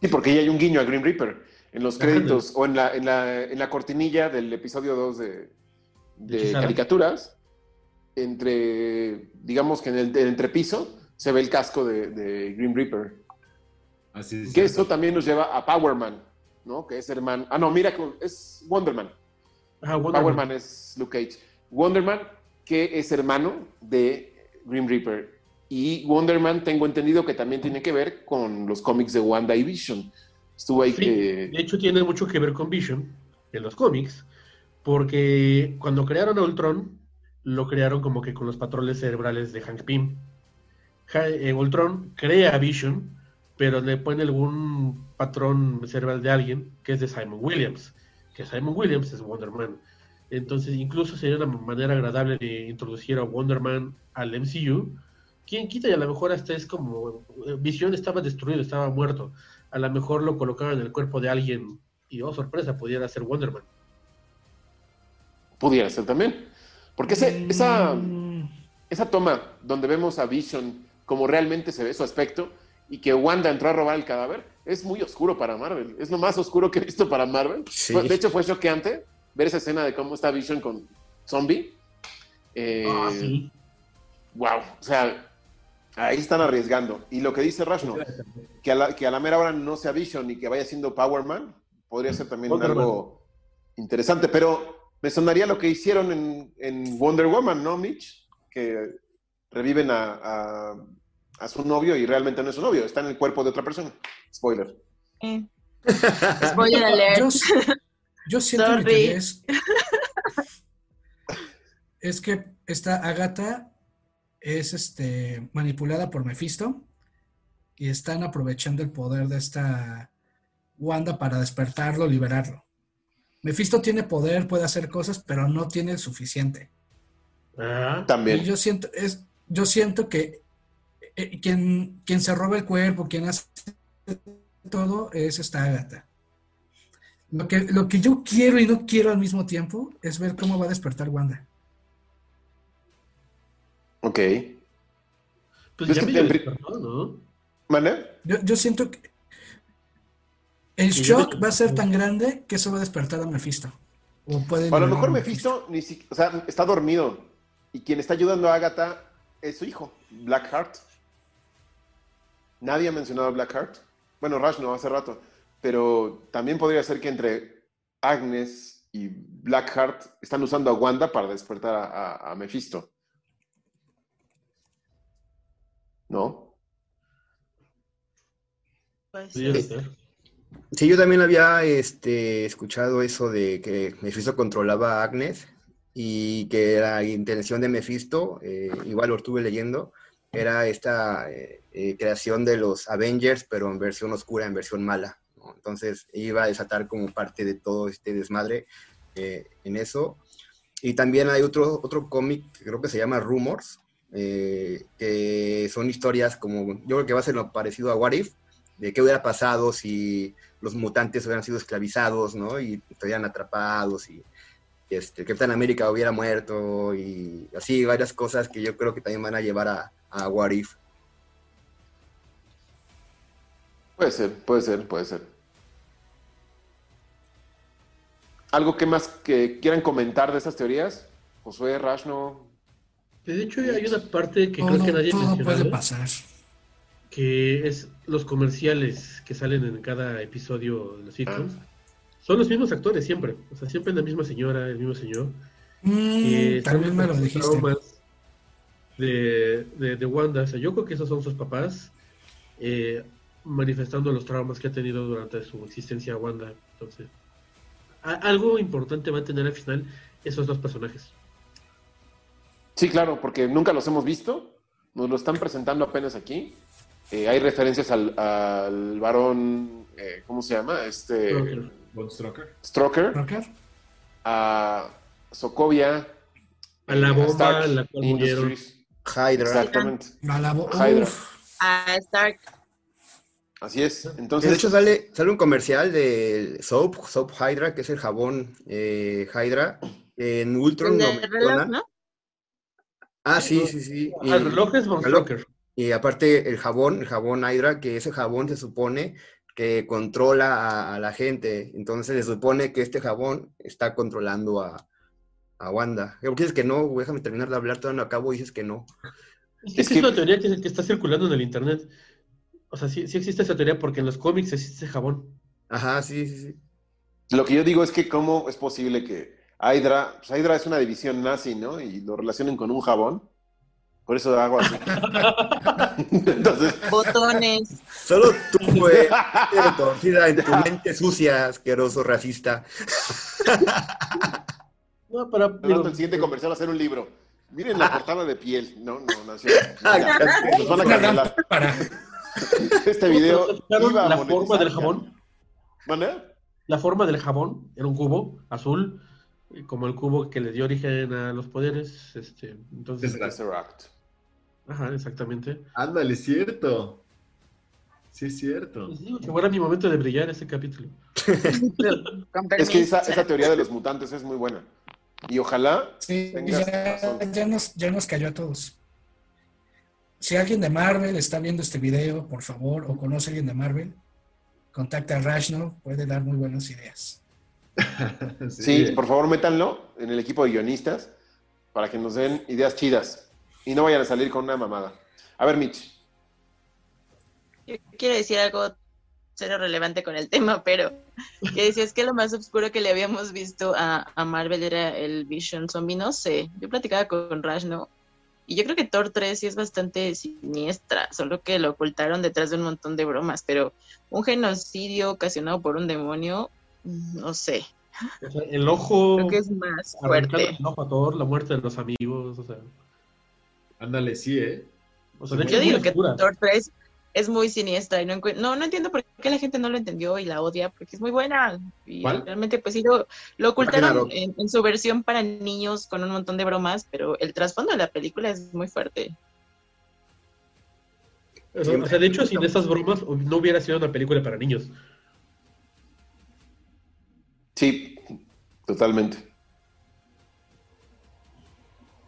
[SPEAKER 1] Sí, porque ya hay un guiño a Green Reaper en los
[SPEAKER 2] Ajá,
[SPEAKER 1] créditos o en la, en la, en la cortinilla del episodio 2 de,
[SPEAKER 2] ¿De
[SPEAKER 1] de
[SPEAKER 2] Hechizada?
[SPEAKER 1] caricaturas. Entre, digamos que en el, el entrepiso se ve el casco de, de Green Reaper.
[SPEAKER 5] Así es.
[SPEAKER 1] Que eso también nos lleva a Power Man, ¿no? Que es hermano. Ah, no, mira, es Wonder Man.
[SPEAKER 2] Ajá, Wonder
[SPEAKER 1] Power
[SPEAKER 2] Man.
[SPEAKER 1] Man es Luke Cage. Wonder Man, que es hermano de Grim Reaper. Y Wonder Man, tengo entendido que también tiene que ver con los cómics de Wanda y Vision. Estuvo ahí
[SPEAKER 2] Sí,
[SPEAKER 1] que.
[SPEAKER 2] de hecho tiene mucho que ver con Vision en los cómics, porque cuando crearon a Ultron, lo crearon como que con los patrones cerebrales de Hank Pym. Eh, Ultron crea a Vision, pero le pone algún patrón cerebral de alguien, que es de Simon Williams, que Simon Williams es Wonder Man. Entonces, incluso sería una manera agradable de introducir a Wonder Man al MCU. ¿Quién quita? Y a lo mejor hasta es como eh, Vision estaba destruido, estaba muerto. A lo mejor lo colocaban en el cuerpo de alguien y, oh sorpresa, pudiera ser Wonder Man.
[SPEAKER 1] Pudiera ser también. Porque ese- esa,
[SPEAKER 6] Mm,
[SPEAKER 1] esa toma donde vemos a Vision como realmente se ve su aspecto y que Wanda entró a robar el cadáver es muy oscuro para Marvel. Es lo más oscuro que he visto para Marvel.
[SPEAKER 4] Sí.
[SPEAKER 1] De hecho, fue choqueante ver esa escena de cómo está Vision con Zombie. Eh,
[SPEAKER 2] Ah, sí.
[SPEAKER 1] Wow, o sea, ahí están arriesgando. Y lo que dice Rashno, que a la, que a la mera hora no sea Vision y que vaya siendo Power Man, podría ser también
[SPEAKER 2] Wonder
[SPEAKER 1] algo interesante. Pero me sonaría lo que hicieron en, en Wonder Woman, ¿no, Mitch? Que reviven a, a- a su novio y realmente no es su novio, está en el cuerpo de otra persona. Spoiler.
[SPEAKER 3] Eh. Spoiler alert.
[SPEAKER 6] Yo, yo siento mi
[SPEAKER 3] Sorry.
[SPEAKER 6] es, [LAUGHS] es que esta Agatha es este, manipulada por Mephisto y están aprovechando el poder de esta Wanda para despertarlo, liberarlo. Mephisto tiene poder, puede hacer cosas, pero no tiene el suficiente.
[SPEAKER 2] Ah,
[SPEAKER 6] Y
[SPEAKER 1] También.
[SPEAKER 6] yo siento, es, yo siento que eh, quien, quien se roba el cuerpo, quien hace todo, es esta Agatha. Lo que, lo que yo quiero y no quiero al mismo tiempo es ver cómo va a despertar Wanda.
[SPEAKER 1] Ok.
[SPEAKER 2] pues.
[SPEAKER 6] Yo, yo siento que el
[SPEAKER 2] Sí,
[SPEAKER 6] shock va a ser tan grande que eso va a despertar a Mephisto. O puede
[SPEAKER 1] A lo mejor
[SPEAKER 6] a
[SPEAKER 1] Mephisto ni si- o sea, está dormido y quien está ayudando a Agatha es su hijo, Blackheart. Nadie ha mencionado a Blackheart. Bueno, Rash no, hace rato. Pero también podría ser que entre Agnes y Blackheart están usando a Wanda para despertar a, a- a Mephisto. ¿No?
[SPEAKER 3] Pues. Sí,
[SPEAKER 4] yo también había este, escuchado eso de que Mephisto controlaba a Agnes y que la intención de Mephisto, eh, igual lo estuve leyendo, era esta eh, eh, creación de los Avengers, pero en versión oscura, en versión mala. Entonces iba a desatar como parte de todo este desmadre eh, en eso. Y también hay otro, otro cómic que creo que se llama Rumors, eh, que son historias como, yo creo que va a ser lo parecido a What If, de qué hubiera pasado si los mutantes hubieran sido esclavizados, ¿no? Y estuvieran atrapados y este, Capitán América hubiera muerto y así varias cosas que yo creo que también van a llevar a, a What If.
[SPEAKER 1] Puede ser, puede ser, puede ser. ¿Algo que más que quieran comentar de esas teorías? Josué, Rashno,
[SPEAKER 2] De hecho, hay una parte que
[SPEAKER 6] Todo,
[SPEAKER 2] creo que nadie
[SPEAKER 6] todo puede pasar.
[SPEAKER 2] que es los comerciales que salen en cada episodio de los sitcoms.
[SPEAKER 1] Ah.
[SPEAKER 2] Son los mismos actores siempre. O sea, siempre la misma señora, el mismo señor.
[SPEAKER 6] Mm, también me lo
[SPEAKER 2] los
[SPEAKER 6] dijiste.
[SPEAKER 2] De, de, de Wanda. O sea, yo creo que esos son sus papás eh, manifestando los traumas que ha tenido durante su existencia Wanda. Entonces, algo importante va a tener al final esos dos personajes.
[SPEAKER 1] Sí, claro, porque nunca los hemos visto. Nos lo están presentando apenas aquí. Eh, hay referencias al, al varón, eh, ¿cómo se llama? Este
[SPEAKER 2] Stroker.
[SPEAKER 5] Stroker.
[SPEAKER 1] Stroker, a Sokovia,
[SPEAKER 2] A la bomba
[SPEAKER 1] Stark
[SPEAKER 2] en la cual.
[SPEAKER 4] Hydra.
[SPEAKER 1] Exactamente.
[SPEAKER 6] A la bo-
[SPEAKER 1] Hydra.
[SPEAKER 6] Uf,
[SPEAKER 3] A Stark.
[SPEAKER 1] Así es. Entonces,
[SPEAKER 4] de hecho sale, sale un comercial de Soap, Soap Hydra, que es el jabón eh, Hydra. En Ultron
[SPEAKER 3] El
[SPEAKER 4] lo
[SPEAKER 3] del reloj. ¿no?
[SPEAKER 4] Ah, sí, sí, sí. Y,
[SPEAKER 2] Al reloj es Von
[SPEAKER 4] reloj.
[SPEAKER 2] Stroker.
[SPEAKER 4] y aparte el jabón, el jabón Hydra, que ese jabón se supone que controla a, a la gente. Entonces se supone que este jabón está controlando a, a Wanda. ¿Por qué dices que no? Déjame terminar de hablar, todavía no acabo y dices que no.
[SPEAKER 2] Es que
[SPEAKER 1] Es
[SPEAKER 2] es una teoría que, que está circulando en el internet. O sea, sí, sí existe esa teoría porque en los cómics existe ese jabón.
[SPEAKER 4] Ajá, sí, sí, sí.
[SPEAKER 1] lo que yo digo es que cómo es posible que Hydra, pues Hydra es una división nazi, ¿no? Y lo relacionen con un jabón. Por eso hago así. Entonces,
[SPEAKER 3] Botones.
[SPEAKER 4] Solo tú, güey, eres torcida en tu mente sucia, asqueroso, racista.
[SPEAKER 2] No, para.
[SPEAKER 1] el siguiente comercial va a ser un libro. Miren la portada de piel. No, no, no. Nos van a cancelar. [LAUGHS] Este video
[SPEAKER 2] ¿Fijaron
[SPEAKER 1] iba a
[SPEAKER 2] la forma del jabón? La forma del jabón era un cubo azul, eh, como el cubo que le dio origen a los poderes. Este, entonces,
[SPEAKER 5] Tesseract.
[SPEAKER 2] Ajá, exactamente.
[SPEAKER 5] Ándale, es cierto. Sí, es cierto.
[SPEAKER 2] Les digo que ahora mi momento de brillar este capítulo. [LAUGHS]
[SPEAKER 1] Es que esa, teoría de los mutantes es muy buena. Y ojalá
[SPEAKER 6] Sí,
[SPEAKER 1] Tengas
[SPEAKER 6] ya, ya nos, ya nos cayó a todos. Si alguien de Marvel está viendo este video, por favor, o conoce a alguien de Marvel, contacta a Rashno, puede dar muy buenas ideas. [LAUGHS]
[SPEAKER 1] Sí, por favor, métanlo en el equipo de guionistas para que nos den ideas chidas y no vayan a salir con una mamada. A ver, Mitch.
[SPEAKER 3] Yo quiero decir algo cero relevante con el tema, pero que decías que lo más oscuro que le habíamos visto a, a Marvel era el Vision Zombie, no sé. Yo platicaba con Rash, ¿no? Y yo creo que Thor 3 sí es bastante siniestra, solo que lo ocultaron detrás de un montón de bromas, pero un genocidio ocasionado por un demonio, mm, no sé,
[SPEAKER 2] O sea, el ojo.
[SPEAKER 3] creo que es más fuerte.
[SPEAKER 2] el ojo a Thor, la muerte de los amigos. O sea,
[SPEAKER 5] Ándale, sí, ¿eh?
[SPEAKER 2] o sea de hecho,
[SPEAKER 3] Yo digo que. Thor 3 es muy siniestra y no, no, no entiendo por qué la gente no lo entendió y la odia, porque es muy buena. Y
[SPEAKER 5] ¿Cuál?
[SPEAKER 3] realmente, pues sí, lo, lo ocultaron en, en su versión para niños con un montón de bromas, pero el trasfondo de la película es muy fuerte.
[SPEAKER 2] O sea, o sea, de hecho, sin esas bromas no hubiera sido una película para niños.
[SPEAKER 1] Sí, totalmente.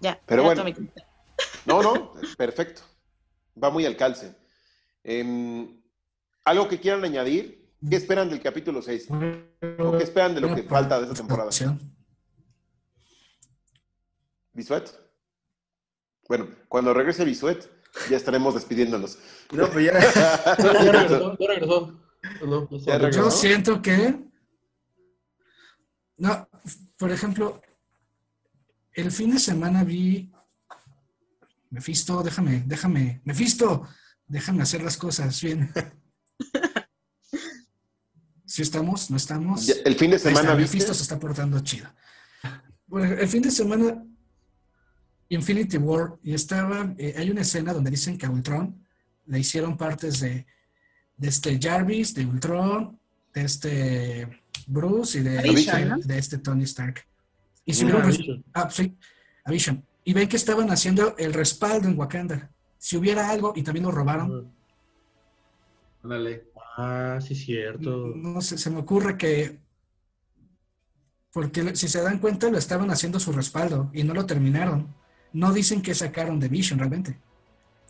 [SPEAKER 3] Ya,
[SPEAKER 1] Pero bueno. No, no, [LAUGHS] perfecto. Va muy al calce. Em, ¿Algo que quieran añadir? ¿Qué esperan del capítulo 6? ¿O qué esperan de lo que falta de esta temporada? ¿Bisuet? Bueno, cuando regrese Bisuet, ya estaremos despidiéndonos.
[SPEAKER 4] No, pues ya. [LAUGHS]
[SPEAKER 2] No, ya regresó, ya regresó. No.
[SPEAKER 1] Ya regresó.
[SPEAKER 6] Yo siento que. No, por ejemplo, el fin de semana vi. Mefisto, déjame, déjame. Mefisto, déjame hacer las cosas bien. [LAUGHS] ¿Sí estamos? ¿No estamos?
[SPEAKER 1] Ya, El fin de
[SPEAKER 6] Ahí está,
[SPEAKER 1] semana,
[SPEAKER 6] se está portando chido. Bueno, el fin de semana, Infinity War, y estaba, eh, hay una escena donde dicen que a Ultron le hicieron partes de, de este Jarvis, de Ultron, de este Bruce y de, de este Tony Stark. Y subieron,
[SPEAKER 2] Vision.
[SPEAKER 6] ah, sí, a Vision. Y ven que estaban haciendo el respaldo en Wakanda. Si hubiera algo, y también lo robaron,
[SPEAKER 5] Ándale.
[SPEAKER 2] Ah, sí, cierto.
[SPEAKER 6] No sé, se me ocurre que. Porque si se dan cuenta, lo estaban haciendo su respaldo y no lo terminaron. No dicen que sacaron de Vision realmente.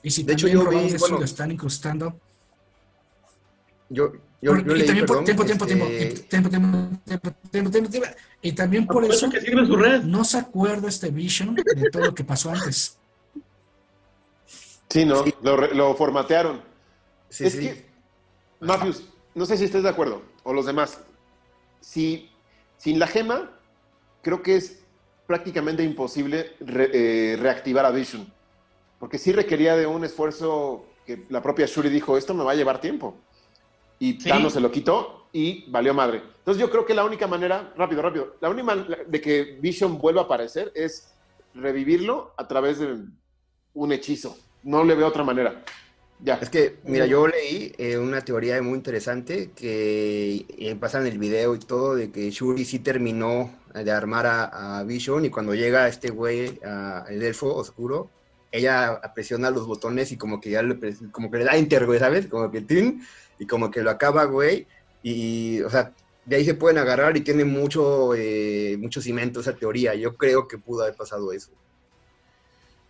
[SPEAKER 6] Y si
[SPEAKER 4] De hecho,
[SPEAKER 6] también
[SPEAKER 4] yo vi,
[SPEAKER 6] robaron eso
[SPEAKER 4] bueno,
[SPEAKER 6] lo están incrustando.
[SPEAKER 4] Yo, yo,
[SPEAKER 6] Por-
[SPEAKER 4] yo
[SPEAKER 6] y
[SPEAKER 4] leí,
[SPEAKER 6] también por
[SPEAKER 4] perdón,
[SPEAKER 6] tiempo, tiempo, tiempo,
[SPEAKER 4] este,
[SPEAKER 6] tiempo, tiempo, tiempo, tiempo, tiempo, tiempo. Y también por
[SPEAKER 2] Por
[SPEAKER 6] eso
[SPEAKER 2] eso que sirve su red.
[SPEAKER 6] no se acuerda este Vision de todo lo que pasó antes.
[SPEAKER 1] Sí, ¿no?
[SPEAKER 4] Sí.
[SPEAKER 1] Lo, lo formatearon.
[SPEAKER 4] sí,
[SPEAKER 1] es
[SPEAKER 4] sí.
[SPEAKER 1] que, Mafius, no sé si estés de acuerdo, o los demás. Si sin la gema, creo que es prácticamente imposible re- eh, reactivar a Vision. Porque sí requería de un esfuerzo que la propia Shuri dijo, esto me va a llevar tiempo. Y. Thanos se lo quitó y valió madre. Entonces yo creo que la única manera, rápido, rápido, la única manera de que Vision vuelva a aparecer es revivirlo a través de un hechizo. No le veo otra manera. Ya.
[SPEAKER 4] Es que, mira, yo leí eh, una teoría muy interesante que eh, pasa en el video y todo, de que Shuri sí terminó de armar a, a Vision y cuando llega este güey, a- el elfo oscuro, ella presiona los botones y como que ya le, como que le da enter, güey, ¿sabes? Como que tin, y como que lo acaba, güey, y, o sea, de ahí se pueden agarrar y tiene mucho, eh, mucho cimento esa teoría. Yo creo que pudo haber pasado eso.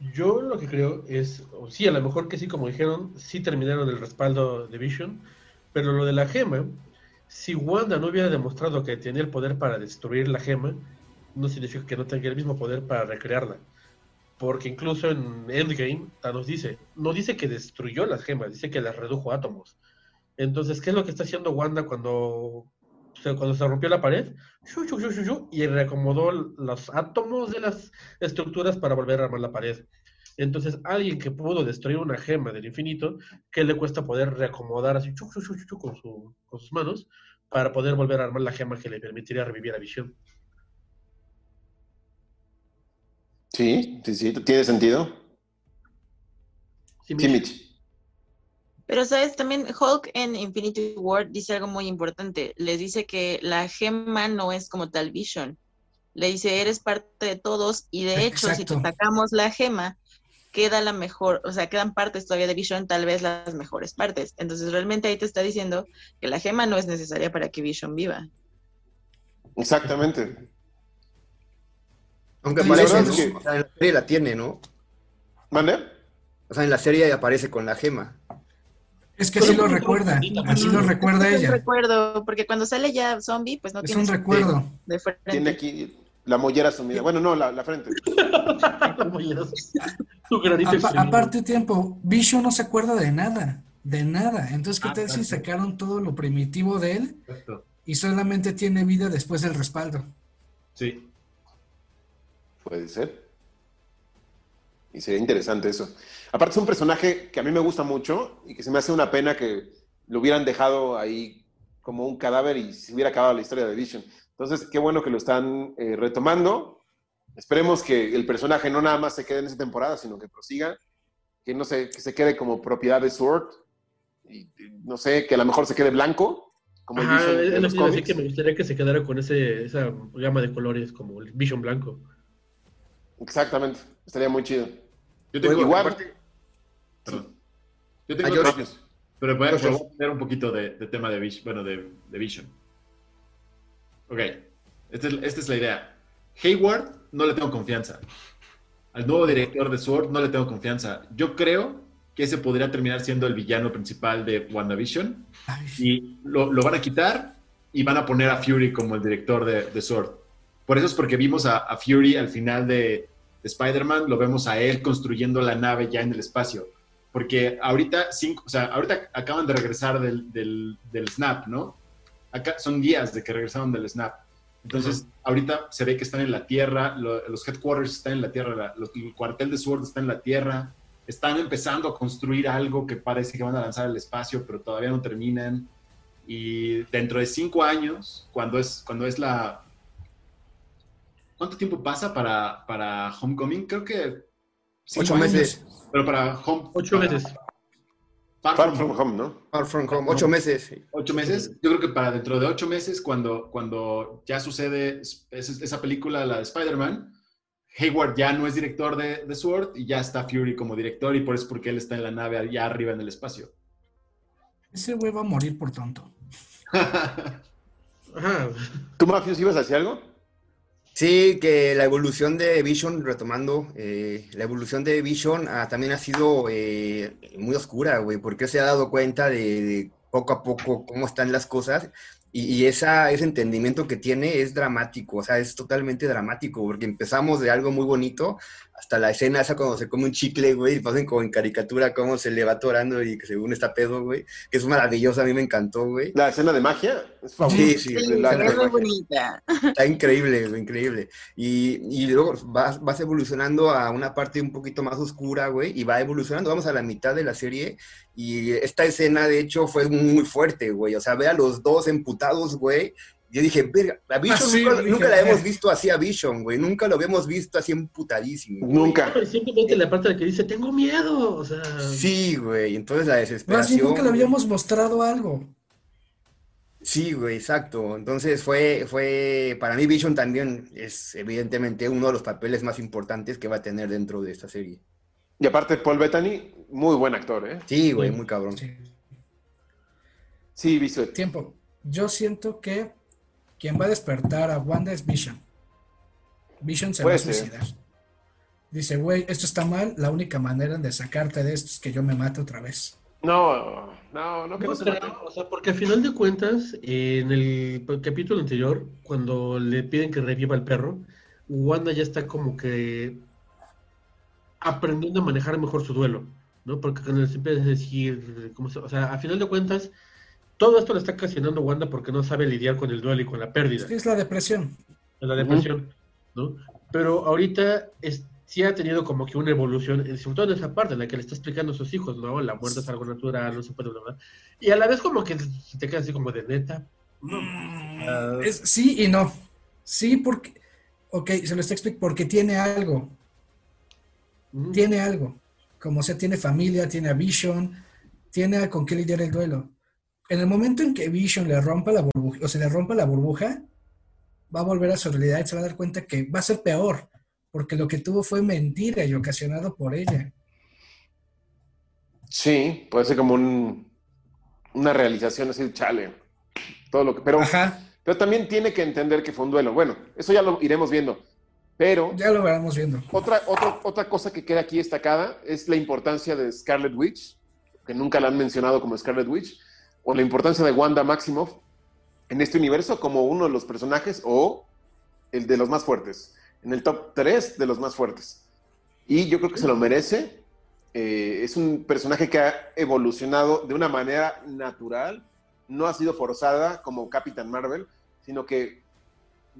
[SPEAKER 2] Yo lo que creo es, o sí, a lo mejor que sí, como dijeron, sí terminaron el respaldo de Vision, pero lo de la gema, si Wanda no hubiera demostrado que tenía el poder para destruir la gema, no significa que no tenga el mismo poder para recrearla. Porque incluso en Endgame, Thanos dice, no dice que destruyó las gemas, dice que las redujo a átomos. Entonces, ¿qué es lo que está haciendo Wanda cuando se, cuando se rompió la pared? Shu, shu, shu, shu, shu, y reacomodó los átomos de las estructuras para volver a armar la pared. Entonces, alguien que pudo destruir una gema del infinito, ¿qué le cuesta poder reacomodar así con, su- con sus manos para poder volver a armar la gema que le permitiría revivir a Visión?
[SPEAKER 1] Sí, sí, sí, tiene sentido.
[SPEAKER 2] Sí,
[SPEAKER 1] Sí,
[SPEAKER 2] Mitch.
[SPEAKER 3] Pero, ¿sabes? También Hulk en Infinity War dice algo muy importante. Les dice que la gema no es como tal Vision. Le dice, eres parte de todos y de hecho, si te sacamos la gema, queda la mejor, o sea, quedan partes todavía de Vision, tal vez las mejores partes. Entonces, realmente ahí te está diciendo que la gema no es necesaria para que Vision viva.
[SPEAKER 1] Exactamente.
[SPEAKER 4] Aunque
[SPEAKER 6] Sí,
[SPEAKER 4] parece,
[SPEAKER 1] la
[SPEAKER 4] ¿no?
[SPEAKER 1] verdad es que-
[SPEAKER 4] O sea, en la serie la tiene, ¿no?
[SPEAKER 1] ¿Mande?
[SPEAKER 4] O sea, en la serie aparece con la gema.
[SPEAKER 6] Es que así lo recuerda, así lo recuerda
[SPEAKER 3] Es un
[SPEAKER 6] ella.
[SPEAKER 3] recuerdo, porque cuando sale ya zombie, pues no
[SPEAKER 6] Es
[SPEAKER 3] tiene
[SPEAKER 6] un
[SPEAKER 3] su-
[SPEAKER 6] recuerdo.
[SPEAKER 3] de frente.
[SPEAKER 1] Tiene aquí la mollera sumida. Bueno, no, la, la frente. [LAUGHS]
[SPEAKER 2] Granito
[SPEAKER 6] Apa-
[SPEAKER 2] exprimido.
[SPEAKER 6] aparte tiempo, Vision no se acuerda de nada, de nada. Entonces, ¿qué
[SPEAKER 5] Ah,
[SPEAKER 6] tal si sacaron todo lo primitivo de él y solamente tiene vida después del respaldo?
[SPEAKER 5] Sí.
[SPEAKER 1] Puede ser. Y sería interesante eso. Aparte es un personaje que a mí me gusta mucho y que se me hace una pena que lo hubieran dejado ahí como un cadáver y se hubiera acabado la historia de Vision. Entonces, qué bueno que lo están eh, retomando. Esperemos que el personaje no nada más se quede en esa temporada, sino que prosiga, que no se, que se quede como propiedad de Sword. Y, y no sé, que a lo mejor se quede blanco, como el Vision
[SPEAKER 2] es
[SPEAKER 1] los cómics.
[SPEAKER 2] que me gustaría que se quedara con ese, esa gama de colores como el Vision blanco.
[SPEAKER 1] Exactamente, estaría muy chido.
[SPEAKER 5] Yo tengo,
[SPEAKER 1] Igual-
[SPEAKER 5] aparte- perdón. Yo tengo
[SPEAKER 4] Ah,
[SPEAKER 5] pero voy a, poner un poquito de, de tema de Vision, bueno, de, de Vision. Ok, esta es, esta es la idea. Hayward no le tengo confianza. Al nuevo director de Sword no le tengo confianza. Yo creo que ese podría terminar siendo el villano principal de WandaVision
[SPEAKER 6] Ay,
[SPEAKER 5] y lo, lo van a quitar y van a poner a Fury como el director de, de Sword. Por eso es porque vimos a, a Fury al final de, de Spider-Man, lo vemos a él construyendo la nave ya en el espacio. Porque ahorita, cinco, o sea, ahorita acaban de regresar del, del, del Snap, ¿no? Acá son días de que regresaron del Snap. Entonces, ahorita se ve que están en la Tierra, lo- los headquarters están en la Tierra, la- los- el cuartel de Sword está en la Tierra, están empezando a construir algo que parece que van a lanzar al espacio, pero todavía no terminan. Y dentro de cinco años, cuando es, cuando es la... ¿Cuánto tiempo pasa para, para Homecoming? Creo que...
[SPEAKER 4] Ocho
[SPEAKER 5] años,
[SPEAKER 4] meses.
[SPEAKER 5] Pero para Home...
[SPEAKER 2] Ocho
[SPEAKER 5] para
[SPEAKER 2] meses.
[SPEAKER 5] Far
[SPEAKER 1] Far
[SPEAKER 5] From
[SPEAKER 1] From Home, ¿no?
[SPEAKER 4] Far From Home, ocho meses.
[SPEAKER 5] Ocho meses. Yo creo que para dentro de ocho meses, cuando, cuando ya sucede es- es- esa película, la de Spider-Man, Hayward ya no es director de, de Sword y ya está Fury como director y por eso es porque él está en la nave allá arriba en el espacio.
[SPEAKER 6] ese güey va a morir por tonto. [LAUGHS]
[SPEAKER 1] ¿Tú, Mafios, ibas a decir algo?
[SPEAKER 4] Sí, que la evolución de Vision, retomando, eh, la evolución de Vision ah, también ha sido eh, muy oscura, güey, porque se ha dado cuenta de, de poco a poco cómo están las cosas y, y esa, ese entendimiento que tiene es dramático, o sea, es totalmente dramático, porque empezamos de algo muy bonito hasta la escena esa cuando se come un chicle, güey, y pasan como en caricatura cómo se le va atorando y que según está pedo, güey, que es maravillosa, a mí me encantó, güey.
[SPEAKER 1] La escena de magia es.
[SPEAKER 4] Sí, sí,
[SPEAKER 3] Sí,
[SPEAKER 1] la-
[SPEAKER 3] es muy bonita.
[SPEAKER 4] Está increíble, güey, increíble. Y, y luego vas, vas evolucionando a una parte un poquito más oscura, güey, y va evolucionando. Vamos a la mitad de la serie y esta escena, de hecho, fue muy fuerte, güey. O sea, ve a los dos emputados, güey. Yo dije, verga, a Vision
[SPEAKER 6] Ah, sí,
[SPEAKER 4] nunca,
[SPEAKER 6] dije,
[SPEAKER 4] nunca la hemos visto así a Vision, güey. Nunca lo habíamos visto así emputadísimo. güey.
[SPEAKER 1] Nunca.
[SPEAKER 2] Pero simplemente la parte de la que dice, tengo miedo. O sea,
[SPEAKER 4] Sí, güey. Entonces la
[SPEAKER 6] Más
[SPEAKER 4] desesperación.
[SPEAKER 6] bien nunca le habíamos mostrado algo.
[SPEAKER 4] Sí, güey, exacto. Entonces fue, fue, para mí Vision también es evidentemente uno de los papeles más importantes que va a tener dentro de esta serie.
[SPEAKER 1] Y aparte, Paul Bettany, muy buen actor, ¿eh?
[SPEAKER 4] Sí, güey,
[SPEAKER 2] Sí.
[SPEAKER 4] muy cabrón.
[SPEAKER 6] Sí.
[SPEAKER 1] Sí, Bisuet.
[SPEAKER 6] Tiempo. Yo siento que quien va a despertar a Wanda es Vision. Vision se va a
[SPEAKER 1] ser.
[SPEAKER 6] suicidar. Dice, güey, esto está mal, la única manera de sacarte de esto es que yo me mate otra vez.
[SPEAKER 1] No, no, no, que no,
[SPEAKER 2] no
[SPEAKER 1] se
[SPEAKER 2] creo,
[SPEAKER 1] mate.
[SPEAKER 2] o sea, porque al final de cuentas, eh, en el capítulo anterior, cuando le piden que reviva al perro, Wanda ya está como que aprendiendo a manejar mejor su duelo, ¿no? Porque cuando empieza a decir, ¿cómo se- o sea, a final de cuentas, todo esto le está ocasionando Wanda porque no sabe lidiar con el duelo y con la pérdida.
[SPEAKER 6] Es la depresión.
[SPEAKER 2] la depresión, ¿no? Pero ahorita es- sí ha tenido como que una evolución, eh, sobre todo en esa parte en la que le está explicando a sus hijos, ¿no? La muerte es algo natural, no se puede hablar. Y a la vez como que te queda así como de neta. Ah.
[SPEAKER 6] Es- sí y no. Sí, porque. Ok, se lo está explicando. Porque tiene algo.
[SPEAKER 2] Mm.
[SPEAKER 6] Tiene algo. Como sea, tiene familia, tiene a Vision, tiene a con qué lidiar el duelo. En el momento en que Vision le rompa la burbuja, o se le rompa la burbuja, va a volver a su realidad y se va a dar cuenta que va a ser peor, porque lo que tuvo fue mentira y ocasionado por ella.
[SPEAKER 1] Sí, puede ser como un, una realización así, chale. Todo lo que, pero,
[SPEAKER 6] Ajá,
[SPEAKER 1] pero también tiene que entender que fue un duelo. Bueno, eso ya lo iremos viendo. Pero
[SPEAKER 6] ya lo veremos viendo.
[SPEAKER 1] otra, otra, otra cosa que queda aquí destacada es la importancia de Scarlet Witch, que nunca la han mencionado como Scarlet Witch, o la importancia de Wanda Maximoff en este universo como uno de los personajes o el de los más fuertes, en el top 3 de los más fuertes. Y yo creo que se lo merece. Eh, es un personaje que ha evolucionado de una manera natural, no ha sido forzada como Capitán Marvel, sino que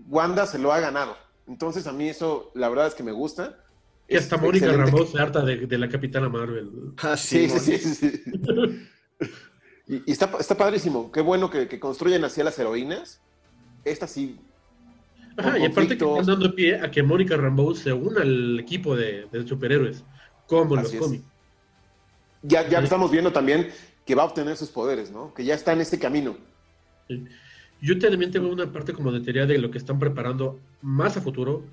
[SPEAKER 1] Wanda se lo ha ganado. Entonces a mí eso, la verdad es que me gusta.
[SPEAKER 2] Y
[SPEAKER 1] Es
[SPEAKER 2] hasta Mónica Rambeau se harta de, de la Capitana Marvel.
[SPEAKER 4] Ah,
[SPEAKER 1] Sí, sí, sí, sí, sí. [LAUGHS] Y, y está, está padrísimo. Qué bueno que, que construyen así a las heroínas. Esta sí.
[SPEAKER 2] Ajá, y aparte que están dando pie a que Mónica Rambeau se una al equipo de, de superhéroes, como en los cómics.
[SPEAKER 1] Ya, ya
[SPEAKER 2] Sí.
[SPEAKER 1] estamos viendo también que va a obtener sus poderes, ¿no? Que ya está en este camino.
[SPEAKER 2] Yo también tengo una parte como de teoría de lo que están preparando más a futuro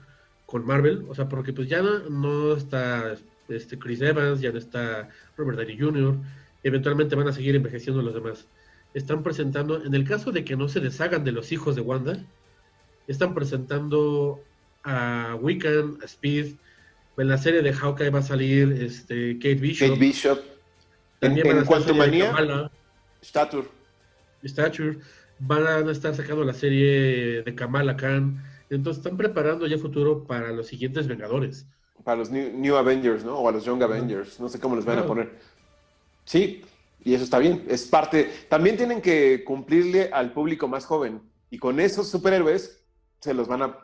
[SPEAKER 2] con Marvel, o sea, porque pues ya no, no está este Chris Evans, ya no está Robert Downey Jr., eventualmente van a seguir envejeciendo los demás. Están presentando, en el caso de que no se deshagan de los hijos de Wanda, están presentando a Wiccan, a Speed, en la serie de Hawkeye va a salir este, Kate Bishop,
[SPEAKER 1] Kate Bishop. En,
[SPEAKER 2] también
[SPEAKER 1] en Quantumania, Stature.
[SPEAKER 2] Stature, van a estar sacando la serie de Kamala Khan. Entonces están preparando ya futuro para los siguientes Vengadores.
[SPEAKER 1] Para los New, New Avengers, ¿no? O a los Young Avengers. No sé cómo les van a poner. Sí, y eso está bien. Es parte. También tienen que cumplirle al público más joven. Y con esos superhéroes se los van a,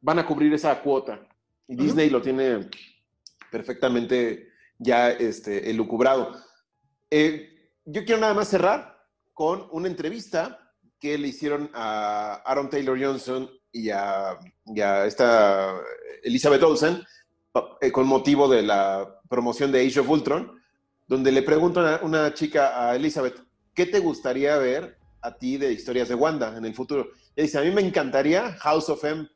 [SPEAKER 1] van a cubrir esa cuota. Y. Disney lo tiene perfectamente ya este, elucubrado. Eh, yo quiero nada más cerrar con una entrevista que le hicieron a Aaron Taylor Johnson y a, esta Elizabeth Olsen eh, con motivo de la promoción de Age of Ultron, donde le preguntan a una chica a Elizabeth, ¿qué te gustaría ver a ti de historias de Wanda en el futuro? Y dice, a mí me encantaría House of M,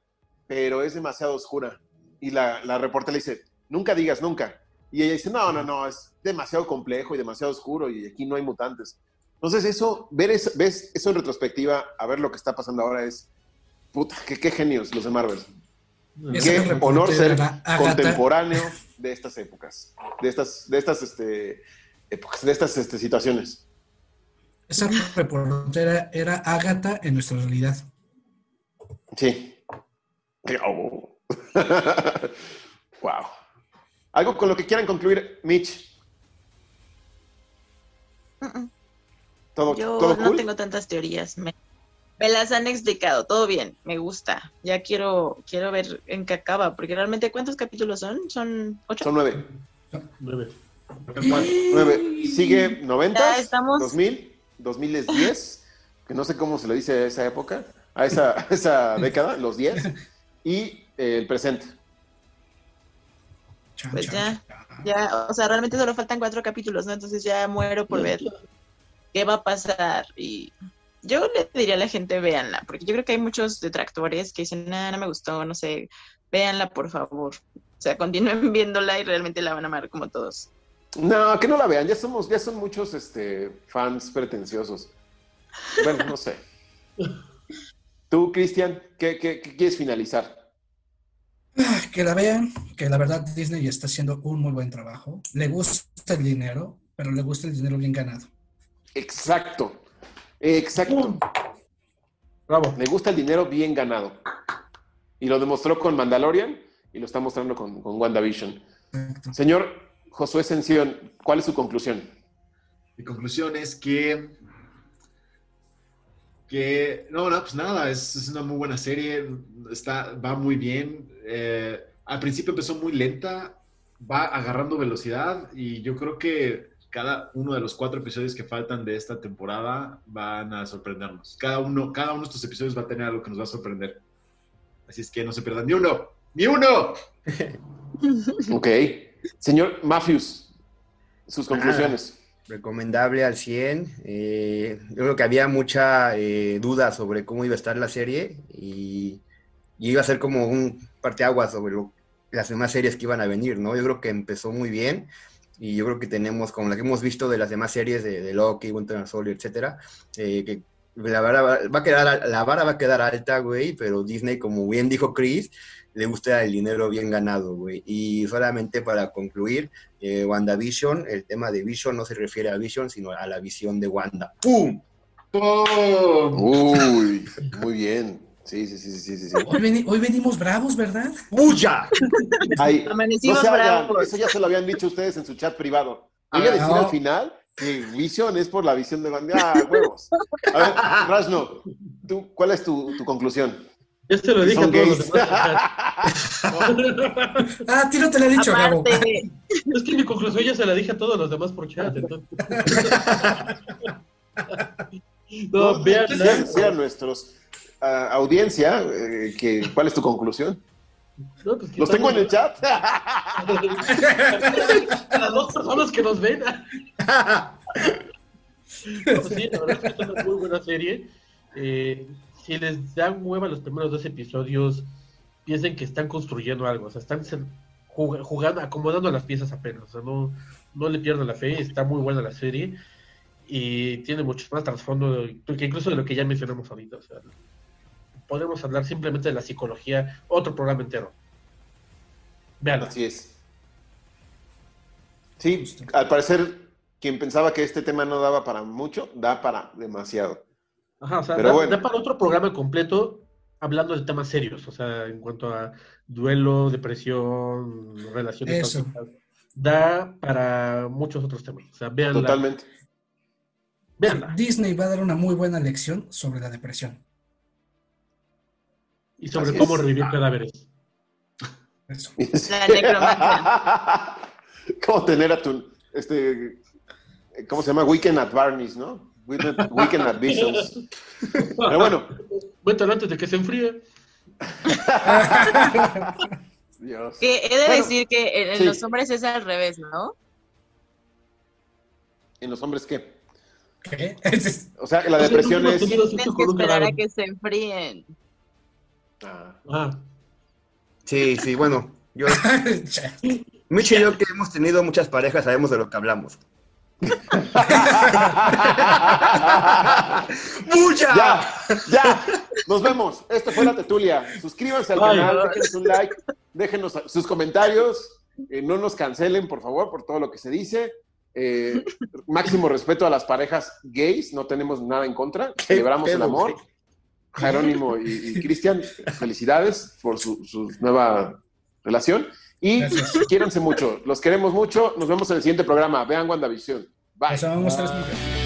[SPEAKER 1] pero es demasiado oscura. Y la, la reportera le dice, nunca digas nunca. Y ella dice, no, no, no, es demasiado complejo y demasiado oscuro y aquí no hay mutantes. Entonces eso, ver eso, ves eso en retrospectiva, a ver lo que está pasando ahora es, puta, qué, qué genios los de Marvel.
[SPEAKER 6] Esa
[SPEAKER 1] Qué
[SPEAKER 6] reportera
[SPEAKER 1] honor ser contemporáneo de estas épocas, de estas, de estas este, épocas, de estas este, situaciones.
[SPEAKER 6] Esa reportera era Agatha en nuestra realidad.
[SPEAKER 1] Sí. Oh. [LAUGHS] wow. Algo con lo que quieran concluir, Mitch.
[SPEAKER 3] Mm-mm.
[SPEAKER 1] ¿Todo,
[SPEAKER 3] Yo
[SPEAKER 1] todo
[SPEAKER 3] no
[SPEAKER 1] cool?
[SPEAKER 3] tengo tantas teorías. Me, me las han explicado, todo bien, me gusta. Ya quiero, quiero ver en qué acaba, porque realmente ¿cuántos capítulos son? ¿Son ocho?
[SPEAKER 1] Son nueve.
[SPEAKER 2] Nueve.
[SPEAKER 1] Nueve. Sigue 90,
[SPEAKER 3] Ya estamos-
[SPEAKER 1] 2000, 2010, que no sé cómo se le dice a esa época, a esa, a esa década, los 10, y eh, el presente.
[SPEAKER 3] Pues ya. Ya, o sea, realmente solo faltan cuatro capítulos, ¿no? Entonces ya muero por ver qué va a pasar. Y yo le diría a la gente, véanla, porque yo creo que hay muchos detractores que dicen, nada, no me gustó, no sé, véanla por favor. O sea, continúen [LAUGHS] viéndola y realmente la van a amar como todos.
[SPEAKER 1] No, que no la vean, ya somos, ya son muchos este, fans pretenciosos. Bueno, no sé. Tú, Cristian, ¿qué, qué- qué quieres finalizar?
[SPEAKER 6] Ah, Que la vean, que la verdad Disney está haciendo un muy buen trabajo. Le gusta el dinero, pero le gusta el dinero bien ganado.
[SPEAKER 1] Exacto, exacto.
[SPEAKER 2] Bravo.
[SPEAKER 1] Le gusta el dinero bien ganado. Y lo demostró con Mandalorian y lo está mostrando con, con WandaVision.
[SPEAKER 6] Exacto.
[SPEAKER 1] Señor Josué Sención, ¿cuál es su conclusión?
[SPEAKER 5] Mi conclusión es que. Que. No, no, pues nada, es, es una muy buena serie. Está, va muy bien. Eh, al principio empezó muy lenta, va agarrando velocidad y yo creo que cada uno de los cuatro episodios que faltan de esta temporada van a sorprendernos. Cada uno, cada uno de estos episodios va a tener algo que nos va a sorprender. Así es que no se pierdan ni uno, ni uno. [LAUGHS]
[SPEAKER 1] Ok. Señor Matthews, sus conclusiones.
[SPEAKER 4] Recomendable al 100. Eh, yo creo que había mucha eh, duda sobre cómo iba a estar la serie y, y iba a ser como un parteaguas sobre lo- las demás series que iban a venir, ¿no? Yo creo que empezó muy bien y yo creo que tenemos, como la que hemos visto de las demás series de, de Loki, Winter Soldier, etcétera, eh, que la vara va, va a quedar, la vara va a quedar alta, güey, pero Disney, como bien dijo Chris, le gusta el dinero bien ganado, güey. Y solamente para concluir, eh, WandaVision, el tema de Vision no se refiere a Vision, sino a la visión de Wanda. ¡Pum!
[SPEAKER 5] ¡Pum!
[SPEAKER 1] Uy, muy bien. Sí, sí, sí, sí, sí. sí.
[SPEAKER 6] Hoy, veni- hoy venimos bravos, ¿verdad?
[SPEAKER 4] ¡Bulla!
[SPEAKER 1] Ay, no
[SPEAKER 3] Amanecimos
[SPEAKER 1] se hagan,
[SPEAKER 3] bravos.
[SPEAKER 1] eso ya se lo habían dicho ustedes en su chat privado. Voy a decir
[SPEAKER 6] no.
[SPEAKER 1] al final que Vision es por la visión de Wanda. Ah, huevos. A ver, Rashno, ¿tú, ¿cuál es tu, tu conclusión?
[SPEAKER 2] Ya se lo dije a todos los demás. [LAUGHS]
[SPEAKER 6] Ah, a ti no te lo he dicho, Gabo.
[SPEAKER 2] Es que mi conclusión ya se la dije a todos los demás por chat. Entonces... [LAUGHS] no,
[SPEAKER 1] No,
[SPEAKER 2] vean.
[SPEAKER 1] quisiera decir a audiencia eh, que, ¿cuál es tu conclusión?
[SPEAKER 2] No, pues,
[SPEAKER 1] Los tengo en el chat. [LAUGHS]
[SPEAKER 2] Las dos personas que nos ven. No, sí, la verdad es que es una muy buena serie. Eh, si les dan hueva los primeros dos episodios, piensen que están construyendo algo. O sea, están jugando, acomodando las piezas apenas. O sea, no, no le pierdan la fe. Está muy buena la serie. Y tiene mucho más trasfondo que incluso de lo que ya mencionamos ahorita. O sea, podemos hablar simplemente de la psicología, otro programa entero. Veanlo.
[SPEAKER 1] Así es. Sí, al parecer, quien pensaba que este tema no daba para mucho, da para demasiado.
[SPEAKER 2] Ajá, o sea,
[SPEAKER 1] Pero
[SPEAKER 2] da,
[SPEAKER 1] bueno.
[SPEAKER 2] da para otro programa completo hablando de temas serios, o sea, en cuanto a duelo, depresión, relaciones
[SPEAKER 6] Eso.
[SPEAKER 2] tóxicas. Da para muchos otros temas. O sea, véanla.
[SPEAKER 1] Totalmente.
[SPEAKER 2] véanla.
[SPEAKER 6] Disney va a dar una muy buena lección sobre la depresión.
[SPEAKER 2] Y sobre
[SPEAKER 1] Así
[SPEAKER 2] cómo
[SPEAKER 1] es.
[SPEAKER 2] revivir cadáveres.
[SPEAKER 6] Eso.
[SPEAKER 3] La [LAUGHS] necromancia.
[SPEAKER 1] ¿Cómo tener a tu, este, ¿cómo se llama? Weekend at Barney's, ¿no? Weekend, Weekend at Visions. [LAUGHS] Pero bueno,
[SPEAKER 2] Cuéntalo antes de que se enfríe. [LAUGHS]
[SPEAKER 1] Dios.
[SPEAKER 3] Que he de
[SPEAKER 1] Bueno,
[SPEAKER 3] decir que en, en
[SPEAKER 1] sí.
[SPEAKER 3] los hombres es al revés, ¿no?
[SPEAKER 1] ¿En los hombres qué?
[SPEAKER 6] ¿Qué?
[SPEAKER 1] O sea, la
[SPEAKER 2] O sea,
[SPEAKER 1] depresión es...
[SPEAKER 3] Tienes que esperar a que se enfríen.
[SPEAKER 1] Ah.
[SPEAKER 2] Ah,
[SPEAKER 4] Sí, sí, bueno. Yo, [LAUGHS] Mitch y yo que hemos tenido muchas parejas sabemos de lo que hablamos. [LAUGHS] ¡Bulla!
[SPEAKER 1] Ya, ya, nos vemos. Esto fue la Tetulia. Suscríbanse al
[SPEAKER 2] Ay,
[SPEAKER 1] canal, déjenos un like, déjenos sus comentarios, eh, no nos cancelen, por favor, por todo lo que se dice. Eh, máximo respeto a las parejas gays, no tenemos nada en contra, celebramos el amor.
[SPEAKER 4] güey?
[SPEAKER 1] Jerónimo y, y Cristian, felicidades por su, su nueva relación. Y
[SPEAKER 6] Gracias.
[SPEAKER 1] quiéranse mucho. Los queremos mucho. Nos vemos en el siguiente programa. Vean WandaVision. Bye.
[SPEAKER 6] Nos.